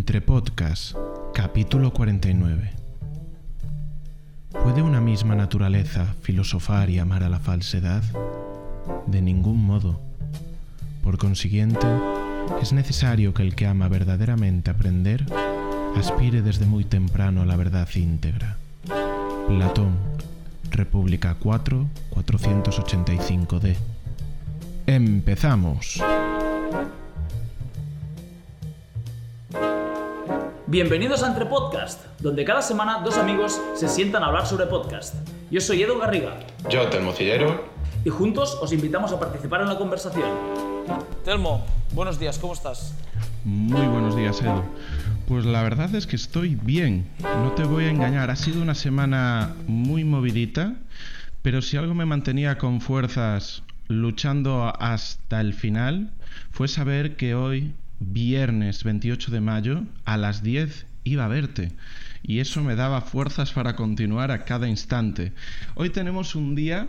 Entre Podcast, capítulo 49. ¿Puede una misma naturaleza filosofar y amar a la falsedad? De ningún modo. Por consiguiente, es necesario que el que ama verdaderamente aprender aspire desde muy temprano a la verdad íntegra. Platón, República 4, 485d. Empezamos. Bienvenidos a Entre Podcast, donde cada semana dos amigos se sientan a hablar sobre podcast. Yo soy Edu Garriga Yo, Telmo Cillero. y juntos os invitamos a participar en la conversación. Telmo, buenos días, ¿cómo estás? Muy buenos días, Edu. Pues la verdad es que estoy bien, no te voy a engañar, ha sido una semana muy movidita, pero si algo me mantenía con fuerzas luchando hasta el final, fue saber que hoy, viernes 28 de mayo, a las 10 iba a verte. Y eso me daba fuerzas para continuar a cada instante. Hoy tenemos un día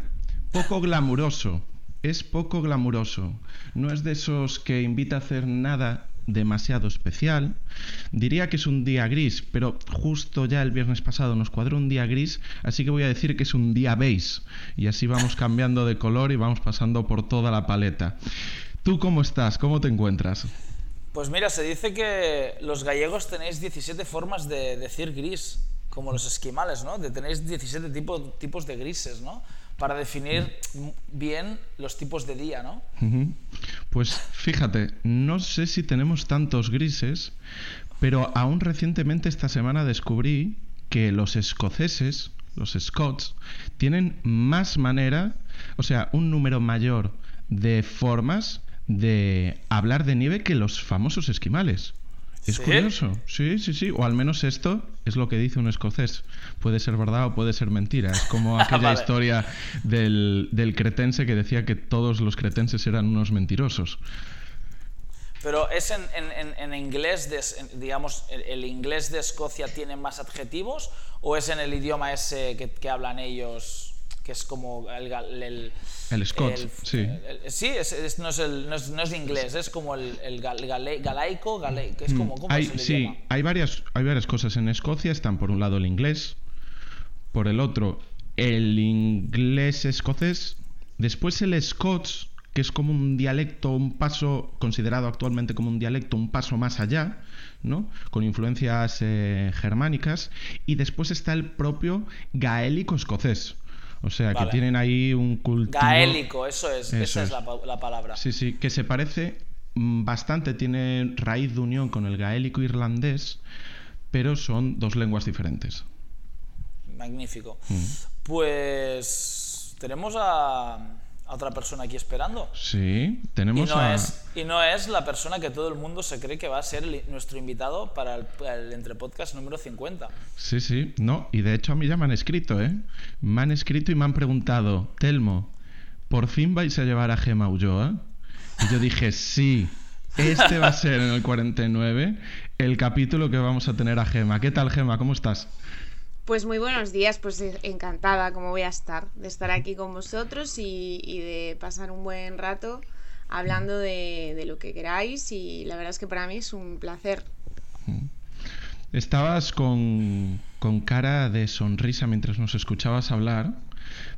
poco glamuroso, es poco glamuroso. No es de esos que invita a hacer nada demasiado especial. Diría que es un día gris, pero justo ya el viernes pasado nos cuadró un día gris, así que voy a decir que es un día beige. Y así vamos cambiando de color y vamos pasando por toda la paleta. ¿Tú cómo estás? ¿Cómo te encuentras? Pues mira, se dice que los gallegos tenéis 17 formas de decir gris, como los esquimales, ¿no? De tenéis 17 tipo- tipos de grises, ¿no? Para definir bien los tipos de día, ¿no? Pues fíjate, no sé si tenemos tantos grises, pero aún recientemente esta semana descubrí que los escoceses, los Scots, tienen más manera, o sea, un número mayor de formas de hablar de nieve que los famosos esquimales. Es ¿Sí? curioso, sí, sí, sí, o al menos esto es lo que dice un escocés. Puede ser verdad o puede ser mentira. Es como aquella Vale. historia del, del cretense que decía que todos los cretenses eran unos mentirosos. Pero es en, en- en- inglés, de, en- digamos, el, el inglés de Escocia tiene más adjetivos o es en el idioma ese que, que hablan ellos, que es como el... el, El Scots, sí. el- sí, es, es- no, es el, no, es, no es inglés, es como el, gale- galaico, gale- que es como, ¿cómo Mm, Hay, es el sí, hay varias, hay varias cosas. En Escocia están por un lado el inglés, por el otro el inglés escocés, después el scots, que es como un dialecto, un paso considerado actualmente como un dialecto, un paso más allá, ¿no? Con influencias eh, germánicas, y después está el propio gaélico escocés. O sea, Vale. que tienen ahí un cultivo... Gaélico, eso es, Eso esa es, es. la, pa- la palabra. Sí, sí, que se parece mm, bastante, tiene raíz de unión con el gaélico irlandés, pero son dos lenguas diferentes. Magnífico. Mm. Pues tenemos a, a otra persona aquí esperando. Sí, Y tenemos no, a... es, y no es la persona que todo el mundo se cree que va a ser el- nuestro invitado para el, el Entre Podcast número 50. Sí, sí, no, y de hecho a mí ya me han escrito, ¿eh? Me han escrito y me han preguntado, Telmo, ¿por fin vais a llevar a Gema Ulloa? Y yo dije, sí, este va a ser en el 49 el capítulo que vamos a tener a Gema. ¿Qué tal, Gema? ¿Cómo estás? Pues muy buenos días, pues eh, encantada como voy a estar, de estar aquí con vosotros y, y de pasar un buen rato hablando de, de lo que queráis y la verdad es que para mí es un placer. Estabas con, con cara de sonrisa mientras nos escuchabas hablar,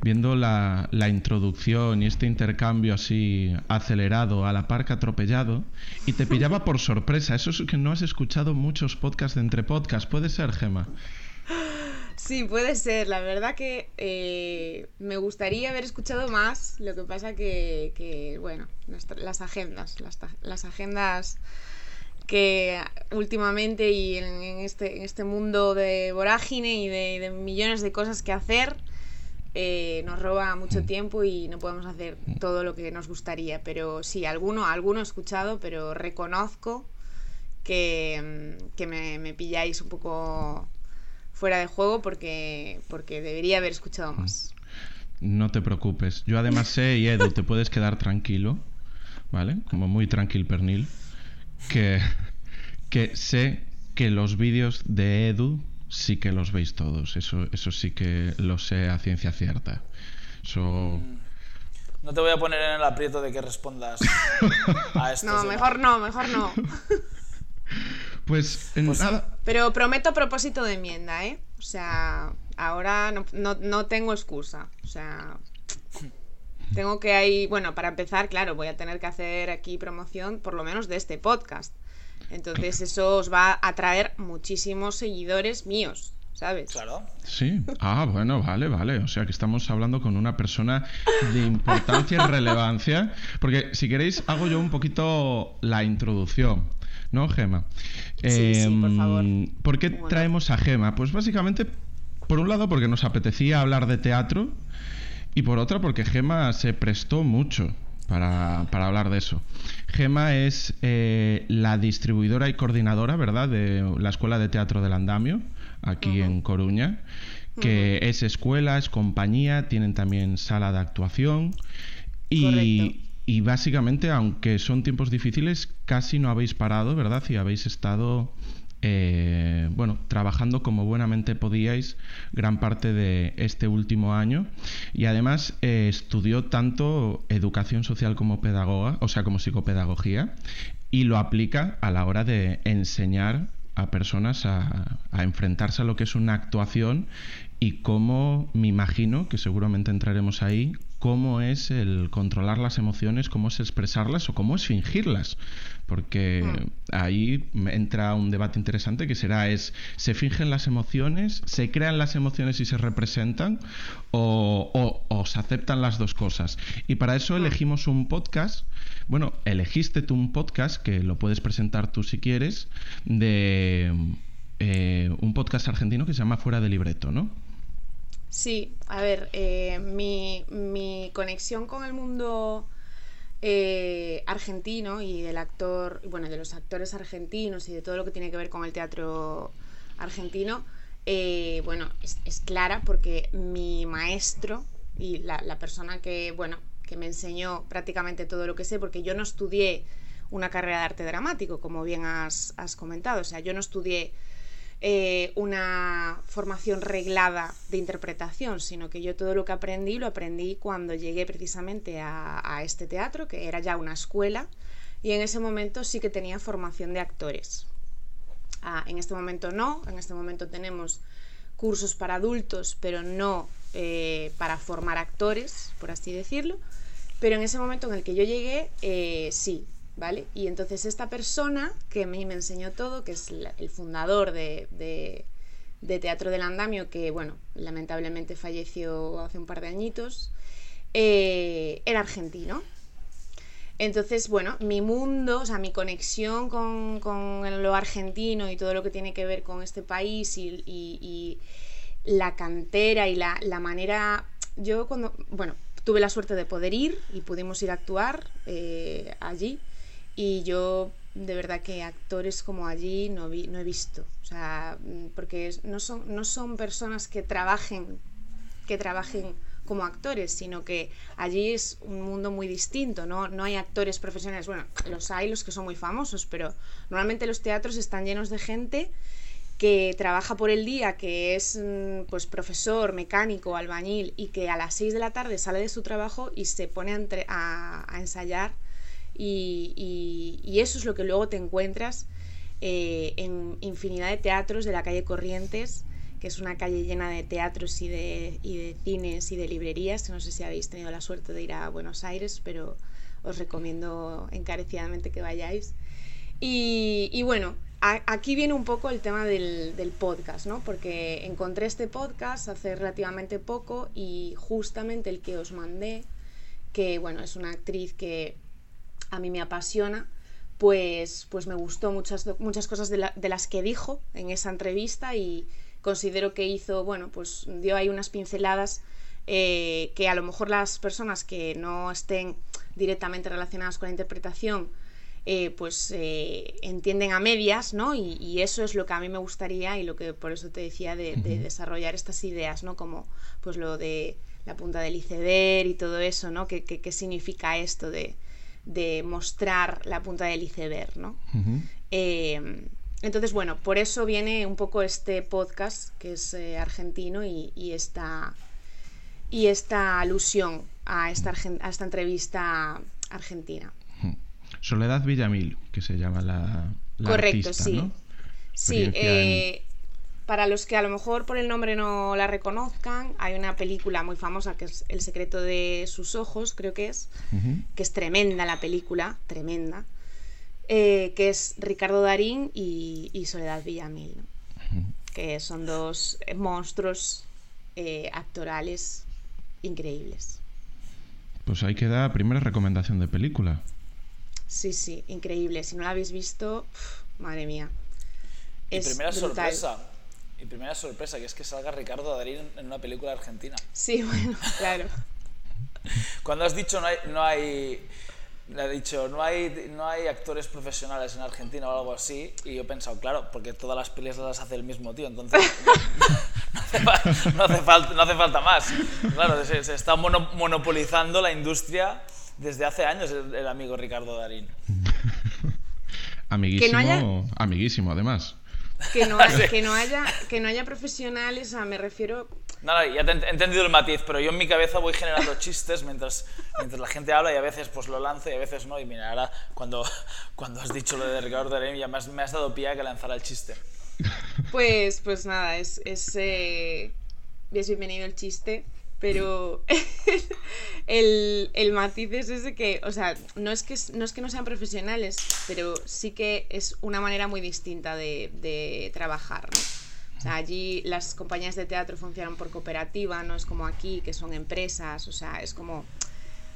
viendo la, la introducción y este intercambio así acelerado a la par que atropellado, y te pillaba por sorpresa. Eso es que no has escuchado muchos podcasts de entre podcasts. ¿Puede ser, Gema? Sí, puede ser, la verdad que eh, me gustaría haber escuchado más, lo que pasa que, que, bueno, las agendas, las, las agendas que últimamente y en, en este, en este mundo de vorágine y de, de millones de cosas que hacer, eh, nos roba mucho tiempo y no podemos hacer todo lo que nos gustaría. Pero sí, alguno, alguno he escuchado, pero reconozco que, mm, que me, me pilláis un poco fuera de juego porque, porque debería haber escuchado más. No te preocupes. Yo además sé, y Edu, te puedes quedar tranquilo, ¿vale? Como muy tranquil pernil, que, que sé que los vídeos de Edu sí que los veis todos. Eso, eso sí que lo sé a ciencia cierta. Eso... No te voy a poner en el aprieto de que respondas a esto. No, mejor no, mejor no. Pues, nada. Pero prometo propósito de enmienda, ¿eh? O sea, ahora no, no tengo excusa. O sea, tengo que ahí, bueno, para empezar, claro, voy a tener que hacer aquí promoción por lo menos de este podcast. Entonces eso os va a atraer muchísimos seguidores míos. ¿sabes? Claro. Sí. Ah, bueno, vale, vale. O sea que estamos hablando con una persona de importancia y relevancia. Porque si queréis, hago yo un poquito la introducción. ¿No, Gema? Sí, sí, por favor. Em, ¿Por qué traemos a Gema? Pues básicamente, por un lado, porque nos apetecía hablar de teatro. Y por otra, porque Gema se prestó mucho para, hablar de eso. Gema es eh, la distribuidora y coordinadora, ¿verdad?, de la Escuela de Teatro del Andamio, aquí en Coruña, que es escuela, es compañía, tienen también sala de actuación y, y, básicamente, aunque son tiempos difíciles, casi no habéis parado, ¿verdad? Y habéis estado eh, bueno, trabajando como buenamente podíais gran parte de este último año y además eh, estudió tanto educación social como pedagoga, o sea, como psicopedagogía y lo aplica a la hora de enseñar a personas a, a, enfrentarse a lo que es una actuación y cómo, me imagino, que seguramente entraremos ahí, cómo es el controlar las emociones, cómo es expresarlas o cómo es fingirlas. Porque mm. ahí entra un debate interesante que será es, ¿se fingen las emociones? ¿Se crean las emociones y se representan? ¿O, o, se aceptan las dos cosas? Y para eso mm. elegimos un podcast, bueno, elegiste tú un podcast, que lo puedes presentar tú si quieres, de eh, un podcast argentino que se llama Fuera de Libreto, ¿no? Sí, a ver, eh, mi, mi, conexión con el mundo eh, argentino y del actor, bueno, de los actores argentinos y de todo lo que tiene que ver con el teatro argentino, eh, bueno, es, clara porque mi maestro y la, la, persona que, bueno, que me enseñó prácticamente todo lo que sé, porque yo no estudié una carrera de arte dramático, como bien has, has comentado, o sea, yo no estudié eh, una formación reglada de interpretación, sino que yo todo lo que aprendí lo aprendí cuando llegué precisamente a, este teatro, que era ya una escuela, y en ese momento sí que tenía formación de actores. Ah, en este momento no, en este momento tenemos cursos para adultos, pero no eh, para formar actores, por así decirlo. Pero en ese momento en el que yo llegué, eh, sí, ¿vale? Y entonces esta persona que a mí me enseñó todo, que es el fundador de, de, Teatro del Andamio, que bueno, lamentablemente falleció hace un par de añitos, eh, era argentino. Entonces, bueno, mi mundo, o sea, mi conexión con, con, lo argentino y todo lo que tiene que ver con este país y, la cantera y la, la, manera... Yo cuando, bueno, tuve la suerte de poder ir y pudimos ir a actuar eh, allí y yo de verdad que actores como allí no, vi, no he visto. O sea, mm, porque no son, no son personas que trabajen, que trabajen como actores, sino que allí es un mundo muy distinto, ¿no? No hay actores profesionales, bueno, los hay los que son muy famosos, pero normalmente los teatros están llenos de gente que trabaja por el día, que es mm, pues profesor, mecánico, albañil y que a las 6 de la tarde sale de su trabajo y se pone a, a ensayar y, eso es lo que luego te encuentras eh, en infinidad de teatros de la calle Corrientes, que es una calle llena de teatros y de, y de cines y de librerías. No sé si habéis tenido la suerte de ir a Buenos Aires, pero os recomiendo encarecidamente que vayáis. Y, bueno, aquí viene un poco el tema del, del, podcast, ¿no? Porque encontré este podcast hace relativamente poco y justamente el que os mandé, que bueno, es una actriz que a mí me apasiona, pues, pues me gustó muchas, muchas cosas de, las que dijo en esa entrevista y considero que hizo, bueno, pues dio ahí unas pinceladas eh, que a lo mejor las personas que no estén directamente relacionadas con la interpretación, eh, pues eh, entienden a medias, ¿no? Y, eso es lo que a mí me gustaría y lo que por eso te decía de, desarrollar estas ideas, ¿no? Como pues lo de la punta del iceberg y todo eso, ¿no? ¿Qué, qué significa esto de, de mostrar la punta del iceberg, ¿no? Eh, entonces, bueno, por eso viene un poco este podcast que es eh, argentino y, esta, y esta alusión a esta, a esta entrevista argentina. Soledad Villamil, que se llama la, Correcto, sí. Sí, eh, para los que a lo mejor por el nombre no la reconozcan, hay una película muy famosa que es El secreto de sus ojos, creo que es, que es tremenda la película, tremenda, eh, que es Ricardo Darín y, Soledad Villamil, que son dos monstruos eh, actorales increíbles. Pues ahí queda primera recomendación de película. Sí, sí, increíble. Si no la habéis visto, madre mía. Y primera sorpresa, y primera sorpresa, que es que salga Ricardo Darín en una película argentina. Sí, bueno, claro. Cuando has dicho no hay, no hay le ha dicho, no hay, no hay actores profesionales en Argentina o algo así, y yo he pensado, claro, porque todas las pelis las hace el mismo tío, entonces no, hace, falta, no hace falta más. Claro, se, está monopolizando la industria desde hace años el, amigo Ricardo Darín. amiguísimo, amiguísimo además. Que no, haya, que, no haya, que no haya profesionales, me refiero no, ya te he entendido el matiz, pero yo en mi cabeza voy generando chistes mientras, mientras la gente habla y a veces pues lo lanzo y a veces no. Y mira, ahora cuando, cuando has dicho lo de Ricardo Darín ya me has, me has dado pie a que lanzara el chiste. Pues, pues nada, es, es, eh, bienvenido el chiste, pero el, el, matiz es ese que, o sea, no es que no, es que no sean profesionales, pero sí que es una manera muy distinta de, de trabajar, ¿no? allí las compañías de teatro funcionan por cooperativa, no es como aquí, que son empresas, o sea, es como.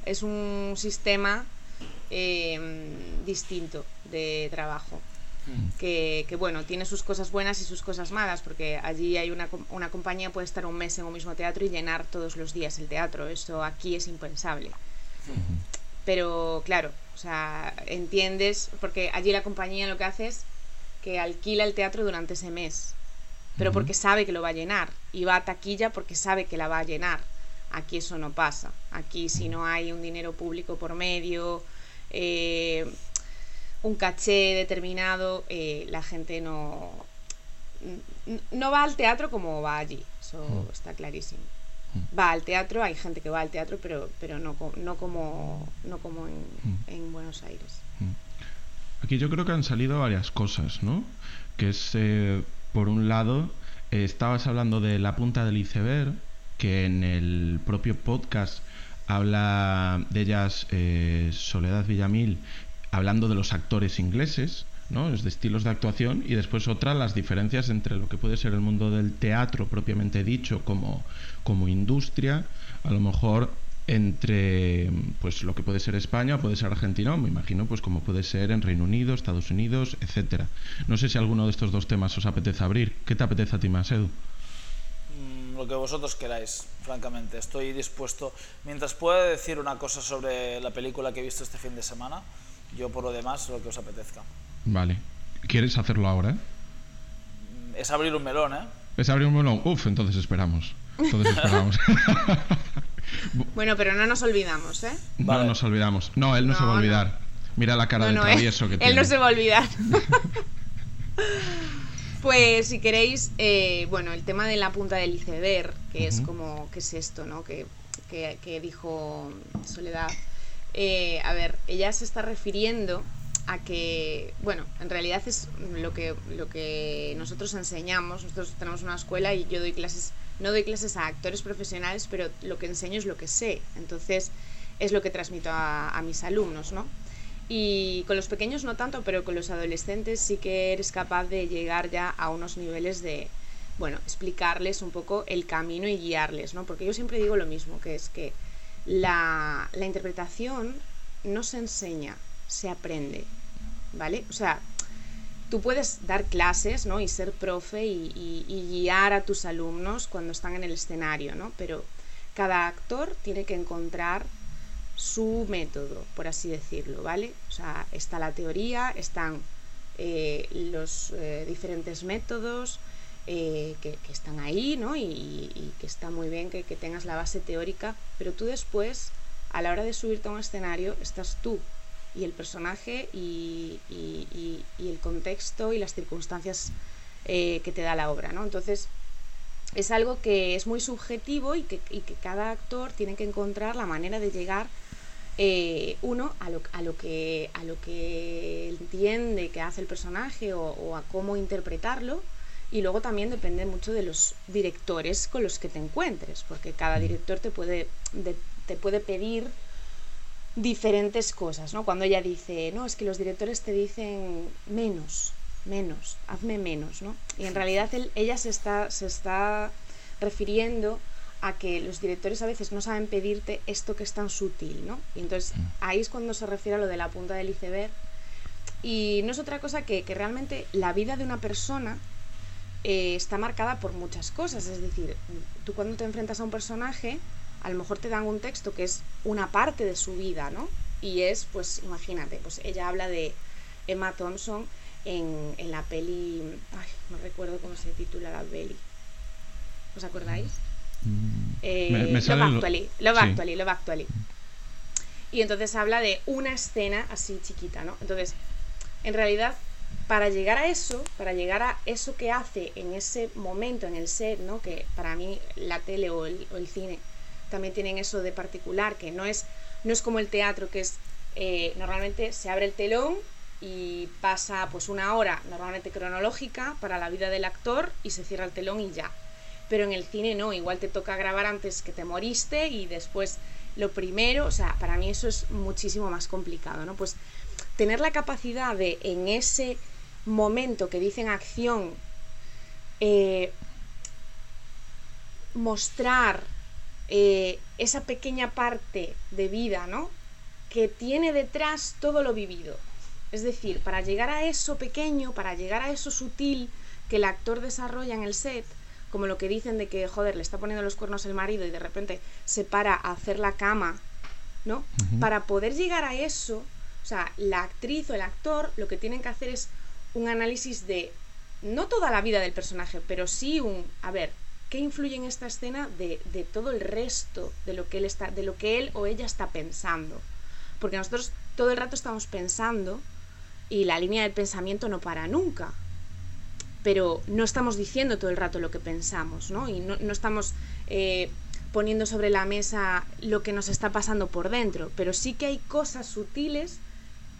Es un sistema em, distinto de trabajo. Mm. Que, bueno, tiene sus cosas buenas y sus cosas malas, porque allí hay una, una compañía puede estar un mes en un mismo teatro y llenar todos los días el teatro. Eso aquí es impensable. Pero claro, o sea, entiendes, porque allí la compañía lo que hace es que alquila el teatro durante ese mes pero porque sabe que lo va a llenar y va a taquilla porque sabe que la va a llenar. Aquí eso no pasa. Aquí si no hay un dinero público por medio, eh, un caché determinado, eh, la gente no, no va al teatro como va allí. Eso está clarísimo. Va al teatro, hay gente que va al teatro, pero, pero no, no como, no como en, en Buenos Aires. Aquí yo creo que han salido varias cosas, ¿no? Que es eh, por un lado, eh, estabas hablando de la punta del iceberg, que en el propio podcast habla de ellas eh, Soledad Villamil, hablando de los actores ingleses, ¿no? de estilos de actuación, y después otra, las diferencias entre lo que puede ser el mundo del teatro propiamente dicho como, como industria, a lo mejor entre pues lo que puede ser España, puede ser Argentina, me imagino pues como puede ser en Reino Unido, Estados Unidos, etcétera. No sé si alguno de estos dos temas os apetece abrir. ¿Qué te apetece a ti más, Edu? Mm, lo que vosotros queráis, francamente. Estoy dispuesto. Mientras pueda decir una cosa sobre la película que he visto este fin de semana, yo por lo demás lo que os apetezca. Vale. ¿Quieres hacerlo ahora? Es abrir un melón, ¿eh? Es abrir un melón. Uf, entonces esperamos. Entonces esperamos. Bueno, pero no nos olvidamos, ¿eh? No nos olvidamos. No, él no, se va a olvidar. Mira la cara de travieso él, que tiene. Él no se va a olvidar. pues si queréis, eh, bueno, el tema de la punta del iceberg, que es como, ¿qué es esto, no? Que, que, dijo Soledad. Eh, a ver, ella se está refiriendo a que, bueno, en realidad es lo que, lo que nosotros enseñamos. Nosotros tenemos una escuela y yo doy clases no doy clases a actores profesionales, pero lo que enseño es lo que sé. Entonces, es lo que transmito a, mis alumnos, ¿no? Y con los pequeños no tanto, pero con los adolescentes sí que eres capaz de llegar ya a unos niveles de, bueno, explicarles un poco el camino y guiarles, ¿no? Porque yo siempre digo lo mismo, que es que la, la interpretación no se enseña, se aprende, ¿vale? O sea, tú puedes dar clases ¿no? y ser profe y, guiar a tus alumnos cuando están en el escenario, ¿no? pero cada actor tiene que encontrar su método, por así decirlo, ¿vale? O sea, está la teoría, están eh, los eh, diferentes métodos eh, que, están ahí, ¿no? Y, que está muy bien que, que tengas la base teórica, pero tú después, a la hora de subirte a un escenario, estás tú y el personaje y, el contexto y las circunstancias eh, que te da la obra, ¿no? Entonces, es algo que es muy subjetivo y que, cada actor tiene que encontrar la manera de llegar eh, uno a, lo que, a lo que entiende que hace el personaje o, a cómo interpretarlo. Y luego también depende mucho de los directores con los que te encuentres, porque cada director te puede, te puede pedir diferentes cosas, ¿no? Cuando ella dice, no, es que los directores te dicen menos, menos, hazme menos, ¿no? Y en realidad ella se está, se está refiriendo a que los directores a veces no saben pedirte esto que es tan sutil, ¿no? Y entonces mm. ahí es cuando se refiere a lo de la punta del iceberg. Y no es otra cosa que, que realmente la vida de una persona eh, está marcada por muchas cosas. Es decir, tú cuando te enfrentas a un personaje, a lo mejor te dan un texto que es una parte de su vida, ¿no? Y es, pues imagínate, pues ella habla de Emma Thompson en, en la peli, ay, no recuerdo cómo se titula la peli. ¿Os acordáis? Eh, Love, Actually, Love Actually, Y entonces habla de una escena así chiquita, ¿no? Entonces, en realidad, para llegar a eso, para llegar a eso que hace en ese momento, en el set, ¿no? Que para mí la tele o el, cine también tienen eso de particular, que no es, no es como el teatro, que es eh, normalmente se abre el telón y pasa pues una hora normalmente cronológica para la vida del actor y se cierra el telón y ya pero en el cine no, igual te toca grabar antes que te moriste y después lo primero, o sea, para mí eso es muchísimo más complicado, ¿no? Pues tener la capacidad de en ese momento que dicen acción eh, mostrar eh, esa pequeña parte de vida, ¿no? Que tiene detrás todo lo vivido. Es decir, para llegar a eso pequeño, para llegar a eso sutil que el actor desarrolla en el set, como lo que dicen de que, joder, le está poniendo los cuernos el marido y de repente se para a hacer la cama, ¿no? Para poder llegar a eso, o sea, la actriz o el actor lo que tienen que hacer es un análisis de, no toda la vida del personaje, pero sí un, a ver, ¿qué influye en esta escena de, de todo el resto de lo que él está, de lo que él o ella está pensando? Porque nosotros todo el rato estamos pensando y la línea del pensamiento no para nunca pero no estamos diciendo todo el rato lo que pensamos, ¿no? Y no, estamos eh, poniendo sobre la mesa lo que nos está pasando por dentro, pero sí que hay cosas sutiles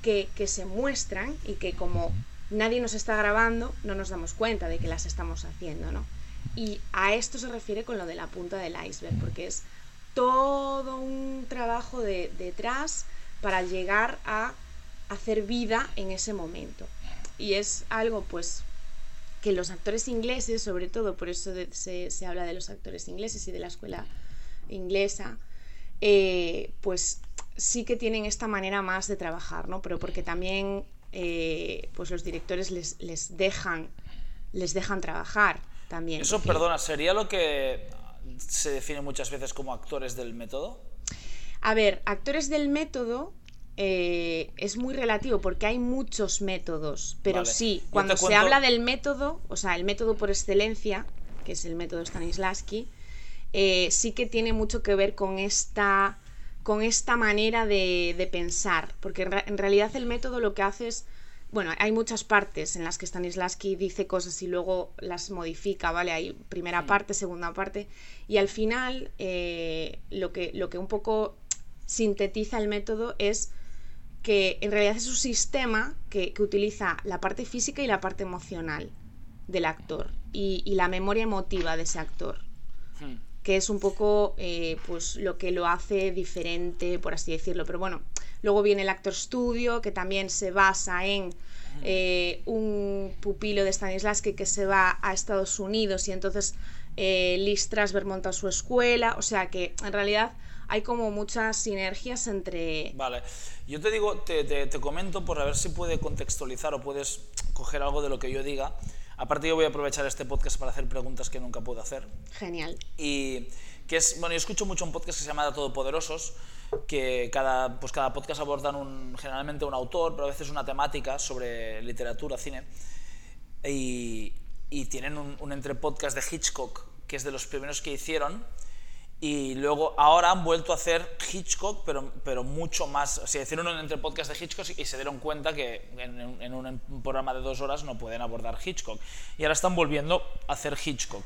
que, se muestran y que como nadie nos está grabando, no nos damos cuenta de que las estamos haciendo, ¿no? Y a esto se refiere con lo de la punta del iceberg, porque es todo un trabajo de, detrás para llegar a hacer vida en ese momento. Y es algo pues que los actores ingleses, sobre todo, por eso se, se, habla de los actores ingleses y de la escuela inglesa, eh, pues sí que tienen esta manera más de trabajar, ¿no? Pero porque también eh, pues los directores les, les, dejan, les dejan trabajar también. Eso, perdona, ¿sería lo que se define muchas veces como actores del método? A ver, actores del método eh, es muy relativo porque hay muchos métodos, pero sí, cuando se habla del método, o sea, el método por excelencia, que es el método Stanislavski, eh, sí que tiene mucho que ver con esta, con esta manera de, pensar, porque en, realidad el método lo que hace es, bueno, hay muchas partes en las que Stanislavski dice cosas y luego las modifica, ¿vale? Hay primera parte, segunda parte, y al final eh, lo, que, lo que un poco sintetiza el método es que en realidad es un sistema que, utiliza la parte física y la parte emocional del actor y, la memoria emotiva de ese actor. Hmm. Que es un poco eh, pues lo que lo hace diferente, por así decirlo. Pero bueno, luego viene el actor studio, que también se basa en hmm. eh, un pupilo de Stanislavski que se va a Estados Unidos y entonces eh, Lee Strasberg monta su escuela. O sea que en realidad hay como muchas sinergias entre... Vale, yo te digo, te, te, comento por a ver si puede contextualizar o puedes coger algo de lo que yo diga. Aparte yo voy a aprovechar este podcast para hacer preguntas que nunca puedo hacer. Genial. Y que es, bueno, yo escucho mucho un podcast que se llama Todopoderosos, que cada, pues cada podcast abordan un, generalmente un autor, pero a veces una temática sobre literatura, cine. Y, y tienen un, un entre podcast de Hitchcock, que es de los primeros que hicieron, y luego ahora han vuelto a hacer Hitchcock, pero, pero mucho más. Se hicieron un entre podcast de Hitchcock y se dieron cuenta que en, un programa de dos horas no pueden abordar Hitchcock. Y ahora están volviendo a hacer Hitchcock.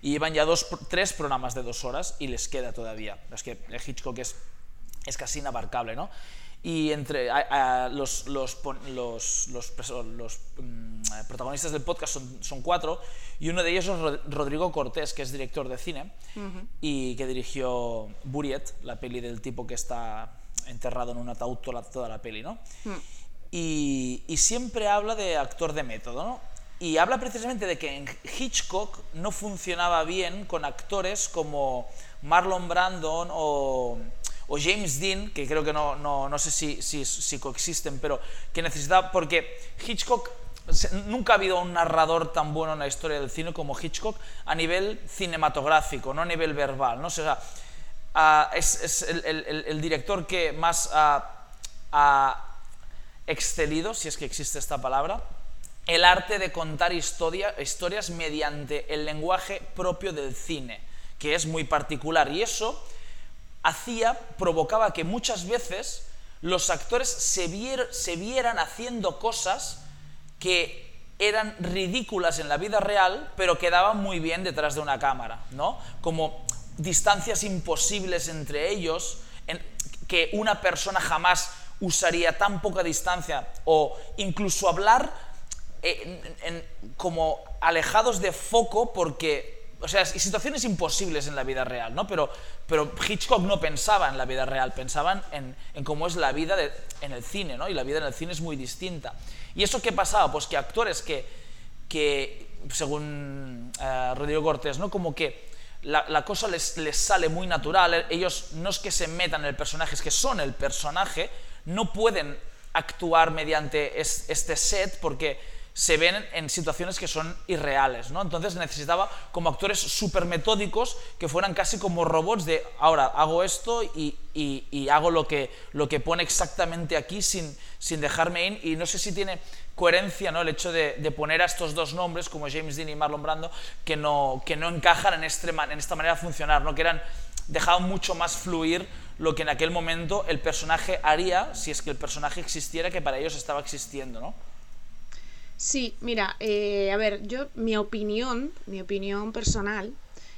Y llevan ya dos, tres programas de dos horas y les queda todavía. Es que Hitchcock es es casi inabarcable, ¿no? Y entre los, los, los, los mm, protagonistas del podcast son, son, cuatro, y uno de ellos es Rodrigo Cortés, que es director de cine y que dirigió Buriet, la peli del tipo que está enterrado en un ataúd toda, toda la peli, ¿no? Mm. Y, y, siempre habla de actor de método, ¿no? Y habla precisamente de que en Hitchcock no funcionaba bien con actores como Marlon Brandon o o James Dean, que creo que no, no, no sé si, si, coexisten, pero que necesitaba, porque Hitchcock, nunca ha habido un narrador tan bueno en la historia del cine como Hitchcock a nivel cinematográfico, no a nivel verbal, ¿no? O sea, es, es el, el, el, director que más ha, excedido, si es que existe esta palabra, el arte de contar historia, historias mediante el lenguaje propio del cine, que es muy particular. Y eso hacía, provocaba que muchas veces los actores se, vieran haciendo cosas que eran ridículas en la vida real, pero quedaban muy bien detrás de una cámara, ¿no? Como distancias imposibles entre ellos, que una persona jamás usaría tan poca distancia, o incluso hablar eh, como alejados de foco porque o sea, situaciones imposibles en la vida real, ¿no? Pero, pero Hitchcock no pensaba en la vida real, pensaban en, cómo es la vida en el cine, ¿no? Y la vida en el cine es muy distinta. ¿Y eso qué pasaba? Pues que actores que, que según uh, Rodrigo Cortés, ¿no? Como que la, cosa les, les, sale muy natural, ellos no es que se metan en el personaje, es que son el personaje, no pueden actuar mediante es, este set porque se ven en situaciones que son irreales, ¿no? Entonces necesitaba como actores súper metódicos que fueran casi como robots de ahora hago esto y, hago lo que, lo que pone exactamente aquí sin, sin dejarme ir y no sé si tiene coherencia ¿no? el hecho de, de, poner a estos dos nombres como James Dean y Marlon Brando que no, que no encajan en, este, en esta manera de funcionar, ¿no? que eran, dejaban mucho más fluir lo que en aquel momento el personaje haría si es que el personaje existiera que para ellos estaba existiendo, ¿no? Sí, mira, eh, a ver, yo, mi opinión, mi opinión personal,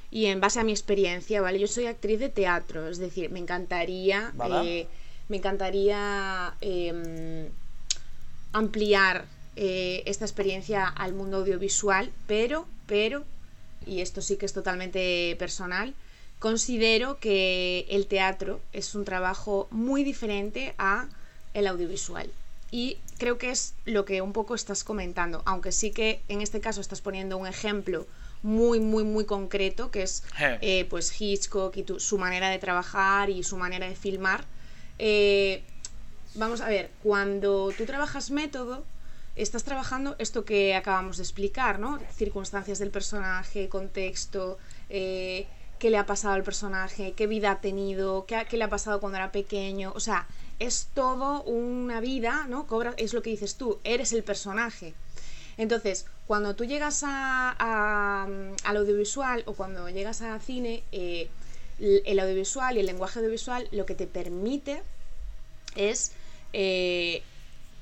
y en base a mi experiencia, ¿vale? Yo soy actriz de teatro, es decir, me encantaría, eh, me encantaría em, ampliar eh, esta experiencia al mundo audiovisual, pero, pero, y esto sí que es totalmente personal, considero que el teatro es un trabajo muy diferente a el audiovisual. Y creo que es lo que un poco estás comentando, aunque sí que en este caso estás poniendo un ejemplo muy, muy, muy concreto, que es eh, pues Hitchcock y su manera de trabajar y su manera de filmar. Eh, vamos a ver, cuando tú trabajas método, estás trabajando esto que acabamos de explicar, ¿no? Circunstancias del personaje, contexto, eh, qué le ha pasado al personaje, qué vida ha tenido, qué, qué le ha pasado cuando era pequeño, o sea, es todo una vida, ¿no? Cobra, es lo que dices tú, eres el personaje. Entonces, cuando tú llegas a, al audiovisual o cuando llegas a cine, eh, el audiovisual y el lenguaje audiovisual lo que te permite es eh,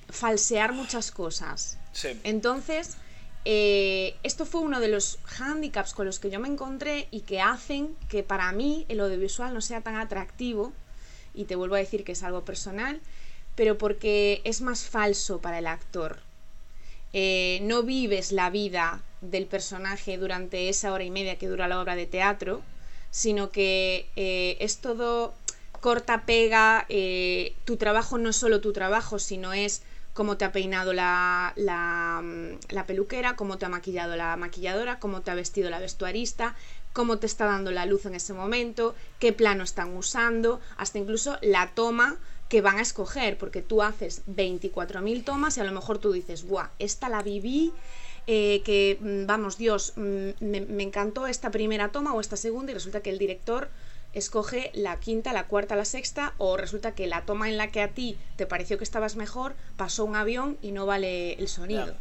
falsear muchas cosas. Entonces, eh, esto fue uno de los handicaps con los que yo me encontré y que hacen que para mí el audiovisual no sea tan atractivo y te vuelvo a decir que es algo personal, pero porque es más falso para el actor. Eh, no vives la vida del personaje durante esa hora y media que dura la obra de teatro, sino que eh, es todo corta, pega, eh, tu trabajo no es solo tu trabajo, sino es cómo te ha peinado la, la, la, peluquera, cómo te ha maquillado la maquilladora, cómo te ha vestido la vestuarista, cómo te está dando la luz en ese momento, qué plano están usando, hasta incluso la toma que van a escoger, porque tú haces 24.000 tomas y a lo mejor tú dices, ¡buah! Esta la viví, eh, que mm, vamos, Dios, mm, me, me, encantó esta primera toma o esta segunda y resulta que el director escoge la quinta, la cuarta, la sexta o resulta que la toma en la que a ti te pareció que estabas mejor pasó un avión y no vale el sonido.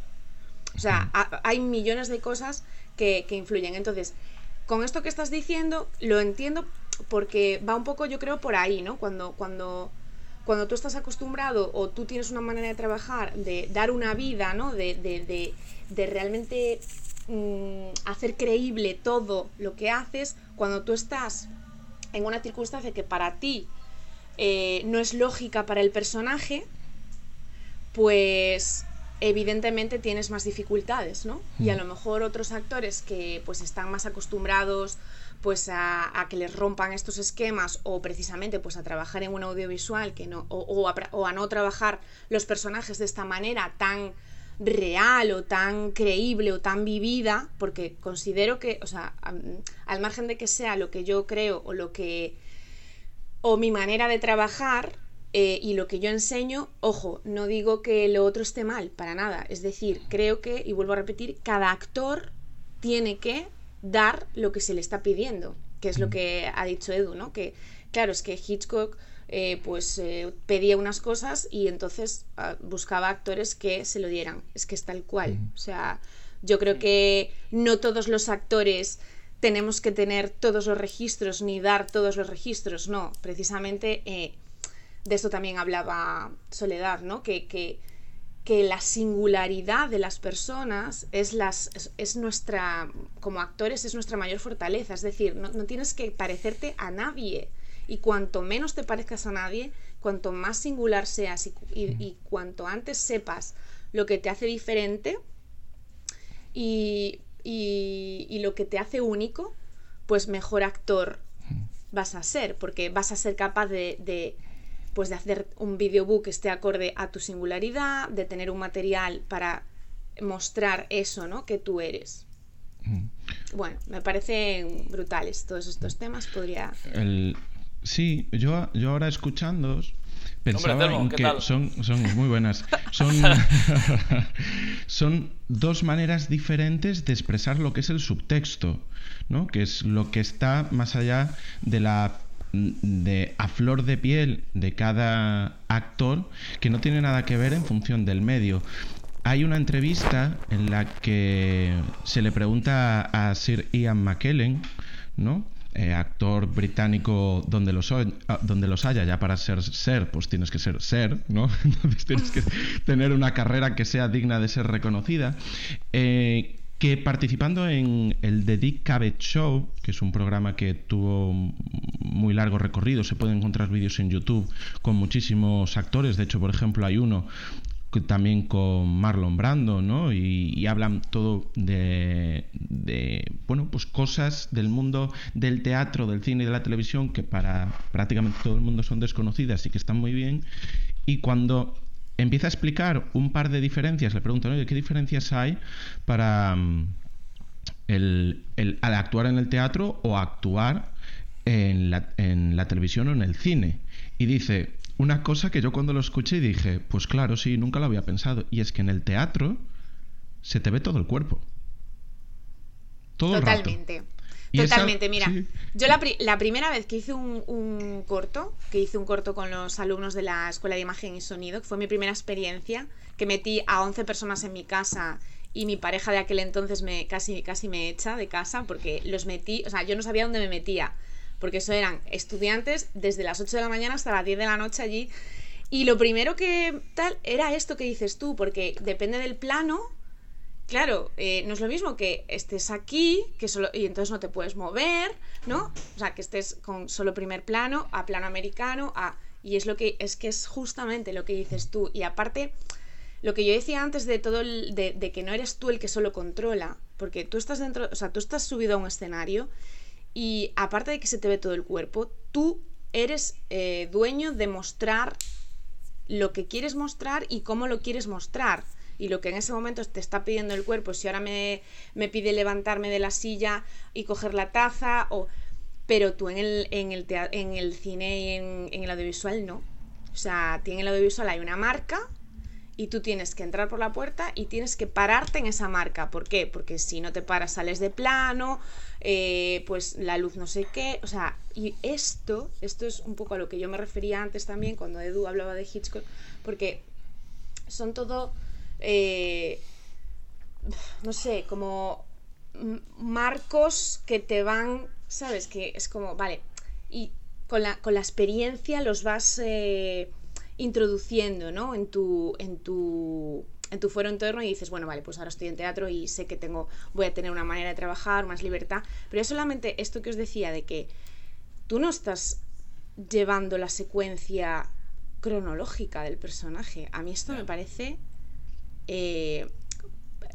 O sea, hay millones de cosas que, que influyen. Entonces, con esto que estás diciendo, lo entiendo porque va un poco, yo creo, por ahí, ¿no? Cuando, cuando, cuando tú estás acostumbrado o tú tienes una manera de trabajar, de dar una vida, ¿no? De, de, de, realmente mm, hacer creíble todo lo que haces, cuando tú estás en una circunstancia que para ti eh, no es lógica para el personaje, pues evidentemente tienes más dificultades, ¿no? Y a mm. lo mejor otros actores que pues están más acostumbrados pues a, que les rompan estos esquemas o precisamente pues a trabajar en un audiovisual que no, o, a, no trabajar los personajes de esta manera tan real o tan creíble o tan vivida, porque considero que, o sea, al margen de que sea lo que yo creo o lo que o mi manera de trabajar eh, y lo que yo enseño, ojo, no digo que lo otro esté mal, para nada. Es decir, creo que, y vuelvo a repetir, cada actor tiene que dar lo que se le está pidiendo, que es lo mm. que ha dicho Edu, ¿no? Que claro, es que Hitchcock eh, pues eh, pedía unas cosas y entonces ah, buscaba actores que se lo dieran. Es que es tal cual. O sea, yo creo que no todos los actores tenemos que tener todos los registros ni dar todos los registros, no, precisamente eh, de esto también hablaba Soledad, ¿no? Que, que, la singularidad de las personas es, las, es, nuestra, como actores, es nuestra mayor fortaleza, es decir, no, tienes que parecerte a nadie y cuanto menos te parezcas a nadie, cuanto más singular seas y cuanto antes sepas lo que te hace diferente, y y, lo que te hace único, pues mejor actor vas a ser, porque vas a ser capaz de, pues de hacer un videobook que esté acorde a tu singularidad, de tener un material para mostrar eso, ¿no? Que tú eres. Bueno, me parecen brutales todos estos temas. Podría. Sí, yo, yo ahora escuchando Pensaba en que son, son muy buenas. Son, son dos maneras diferentes de expresar lo que es el subtexto, ¿no? que es lo que está más allá de la de a flor de piel de cada actor que no tiene nada que ver en función del medio. Hay una entrevista en la que se le pregunta a Sir Ian McKellen, ¿no? Eh, actor británico donde los, ah, donde los haya, ya para ser ser, pues tienes que ser ser, ¿no? Entonces tienes que tener una carrera que sea digna de ser reconocida. Eh, que participando en el The Dick Cavett Show, que es un programa que tuvo muy largo recorrido, se pueden encontrar vídeos en YouTube con muchísimos actores, de hecho, por ejemplo, hay uno también con Marlon Brando, ¿no? Y, hablan todo de, bueno, pues cosas del mundo del teatro, del cine y de la televisión que para prácticamente todo el mundo son desconocidas y que están muy bien. Y cuando empieza a explicar un par de diferencias, le preguntan, oye, ¿qué diferencias hay para mm, el, al actuar en el teatro o actuar en la, en la televisión o en el cine? Y dice, una cosa que yo cuando lo escuché dije, pues claro, sí, nunca lo había pensado. Y es que en el teatro se te ve todo el cuerpo. Todo Totalmente. Totalmente, mira, yo la, primera vez que hice un, corto, que hice un corto con los alumnos de la Escuela de Imagen y Sonido, que fue mi primera experiencia, que metí a 11 personas en mi casa y mi pareja de aquel entonces me casi, casi me echa de casa porque los metí, o sea, yo no sabía dónde me metía porque eso eran estudiantes desde las 8 de la mañana hasta las 10 de la noche allí. Y lo primero que tal era esto que dices tú, porque depende del plano. Claro, eh, no es lo mismo que estés aquí, que solo, y entonces no te puedes mover, ¿no? O sea, que estés con solo primer plano, a plano americano, a, y es lo que es que es justamente lo que dices tú. Y aparte, lo que yo decía antes de todo, de, de que no eres tú el que solo controla, porque tú estás dentro, o sea, tú estás subido a un escenario y aparte de que se te ve todo el cuerpo, tú eres eh, dueño de mostrar lo que quieres mostrar y cómo lo quieres mostrar. Y lo que en ese momento te está pidiendo el cuerpo, si ahora me, me pide levantarme de la silla y coger la taza, o... pero tú en el, en el, en el cine y en, en el audiovisual no. O sea, en el audiovisual hay una marca y tú tienes que entrar por la puerta y tienes que pararte en esa marca. ¿Por qué? Porque si no te paras sales de plano, eh, pues la luz no sé qué. O sea, y esto, esto es un poco a lo que yo me refería antes también cuando Edu hablaba de Hitchcock, porque son todo, eh, no sé, como marcos que te van, ¿sabes? Que es como, vale, y con la, con la experiencia los vas... Eh, introduciendo ¿no? en, tu, en, tu, en tu fuero interno y dices, bueno, vale, pues ahora estoy en teatro y sé que tengo, voy a tener una manera de trabajar, más libertad, pero es solamente esto que os decía de que tú no estás llevando la secuencia cronológica del personaje. A mí esto me parece... eh,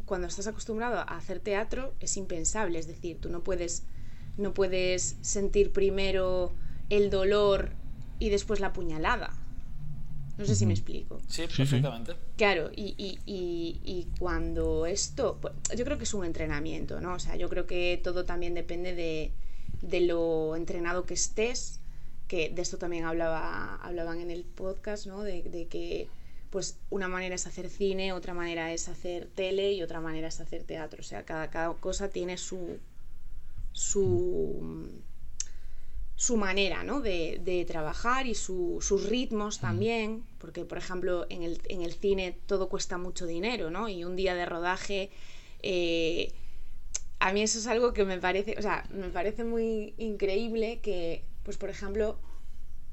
cuando estás acostumbrado a hacer teatro es impensable, es decir, tú no puedes, no puedes sentir primero el dolor y después la puñalada. No sé si me explico. Sí, perfectamente. Claro, y, y- y- y cuando esto, pues, yo creo que es un entrenamiento, ¿no? O sea, yo creo que todo también depende de, de lo entrenado que estés, que de esto también hablaba, hablaban en el podcast, ¿no? De, de que, pues, una manera es hacer cine, otra manera es hacer tele y otra manera es hacer teatro. O sea, cada, cada cosa tiene su, su, su manera ¿no? de, de trabajar y su- sus ritmos también, porque por ejemplo en el, en el cine todo cuesta mucho dinero, ¿no? Y un día de rodaje, eh, a mí eso es algo que me parece, o sea, me parece muy increíble que, pues por ejemplo,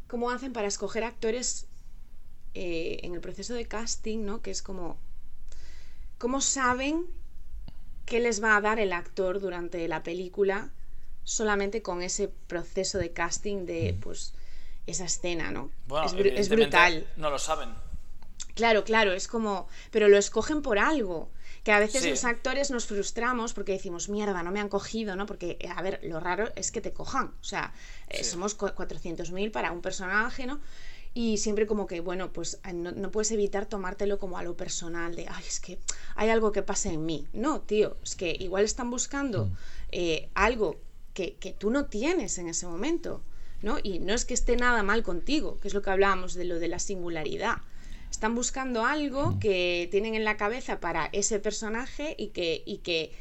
cómo hacen para escoger actores eh, en el proceso de casting, ¿no? Que es como, ¿cómo saben qué les va a dar el actor durante la película solamente con ese proceso de casting de pues esa escena, ¿no? Bueno, es, brutal. No lo saben. Claro, claro, es como, pero lo escogen por algo. Que a veces Sí. los actores nos frustramos porque decimos, mierda, no me han cogido, ¿no? Porque, eh, a ver, lo raro es que te cojan. O sea, eh, Sí. somos cu- 400.000 para un personaje, ¿no? Y siempre como que, bueno, pues eh, no, no puedes evitar tomártelo como a lo personal, de, ay, es que hay algo que pasa en mí. No, tío, es que igual están buscando eh, algo que, que tú no tienes en ese momento, ¿no? Y no es que esté nada mal contigo, que es lo que hablábamos de lo de la singularidad. Están buscando algo que tienen en la cabeza para ese personaje y que, y que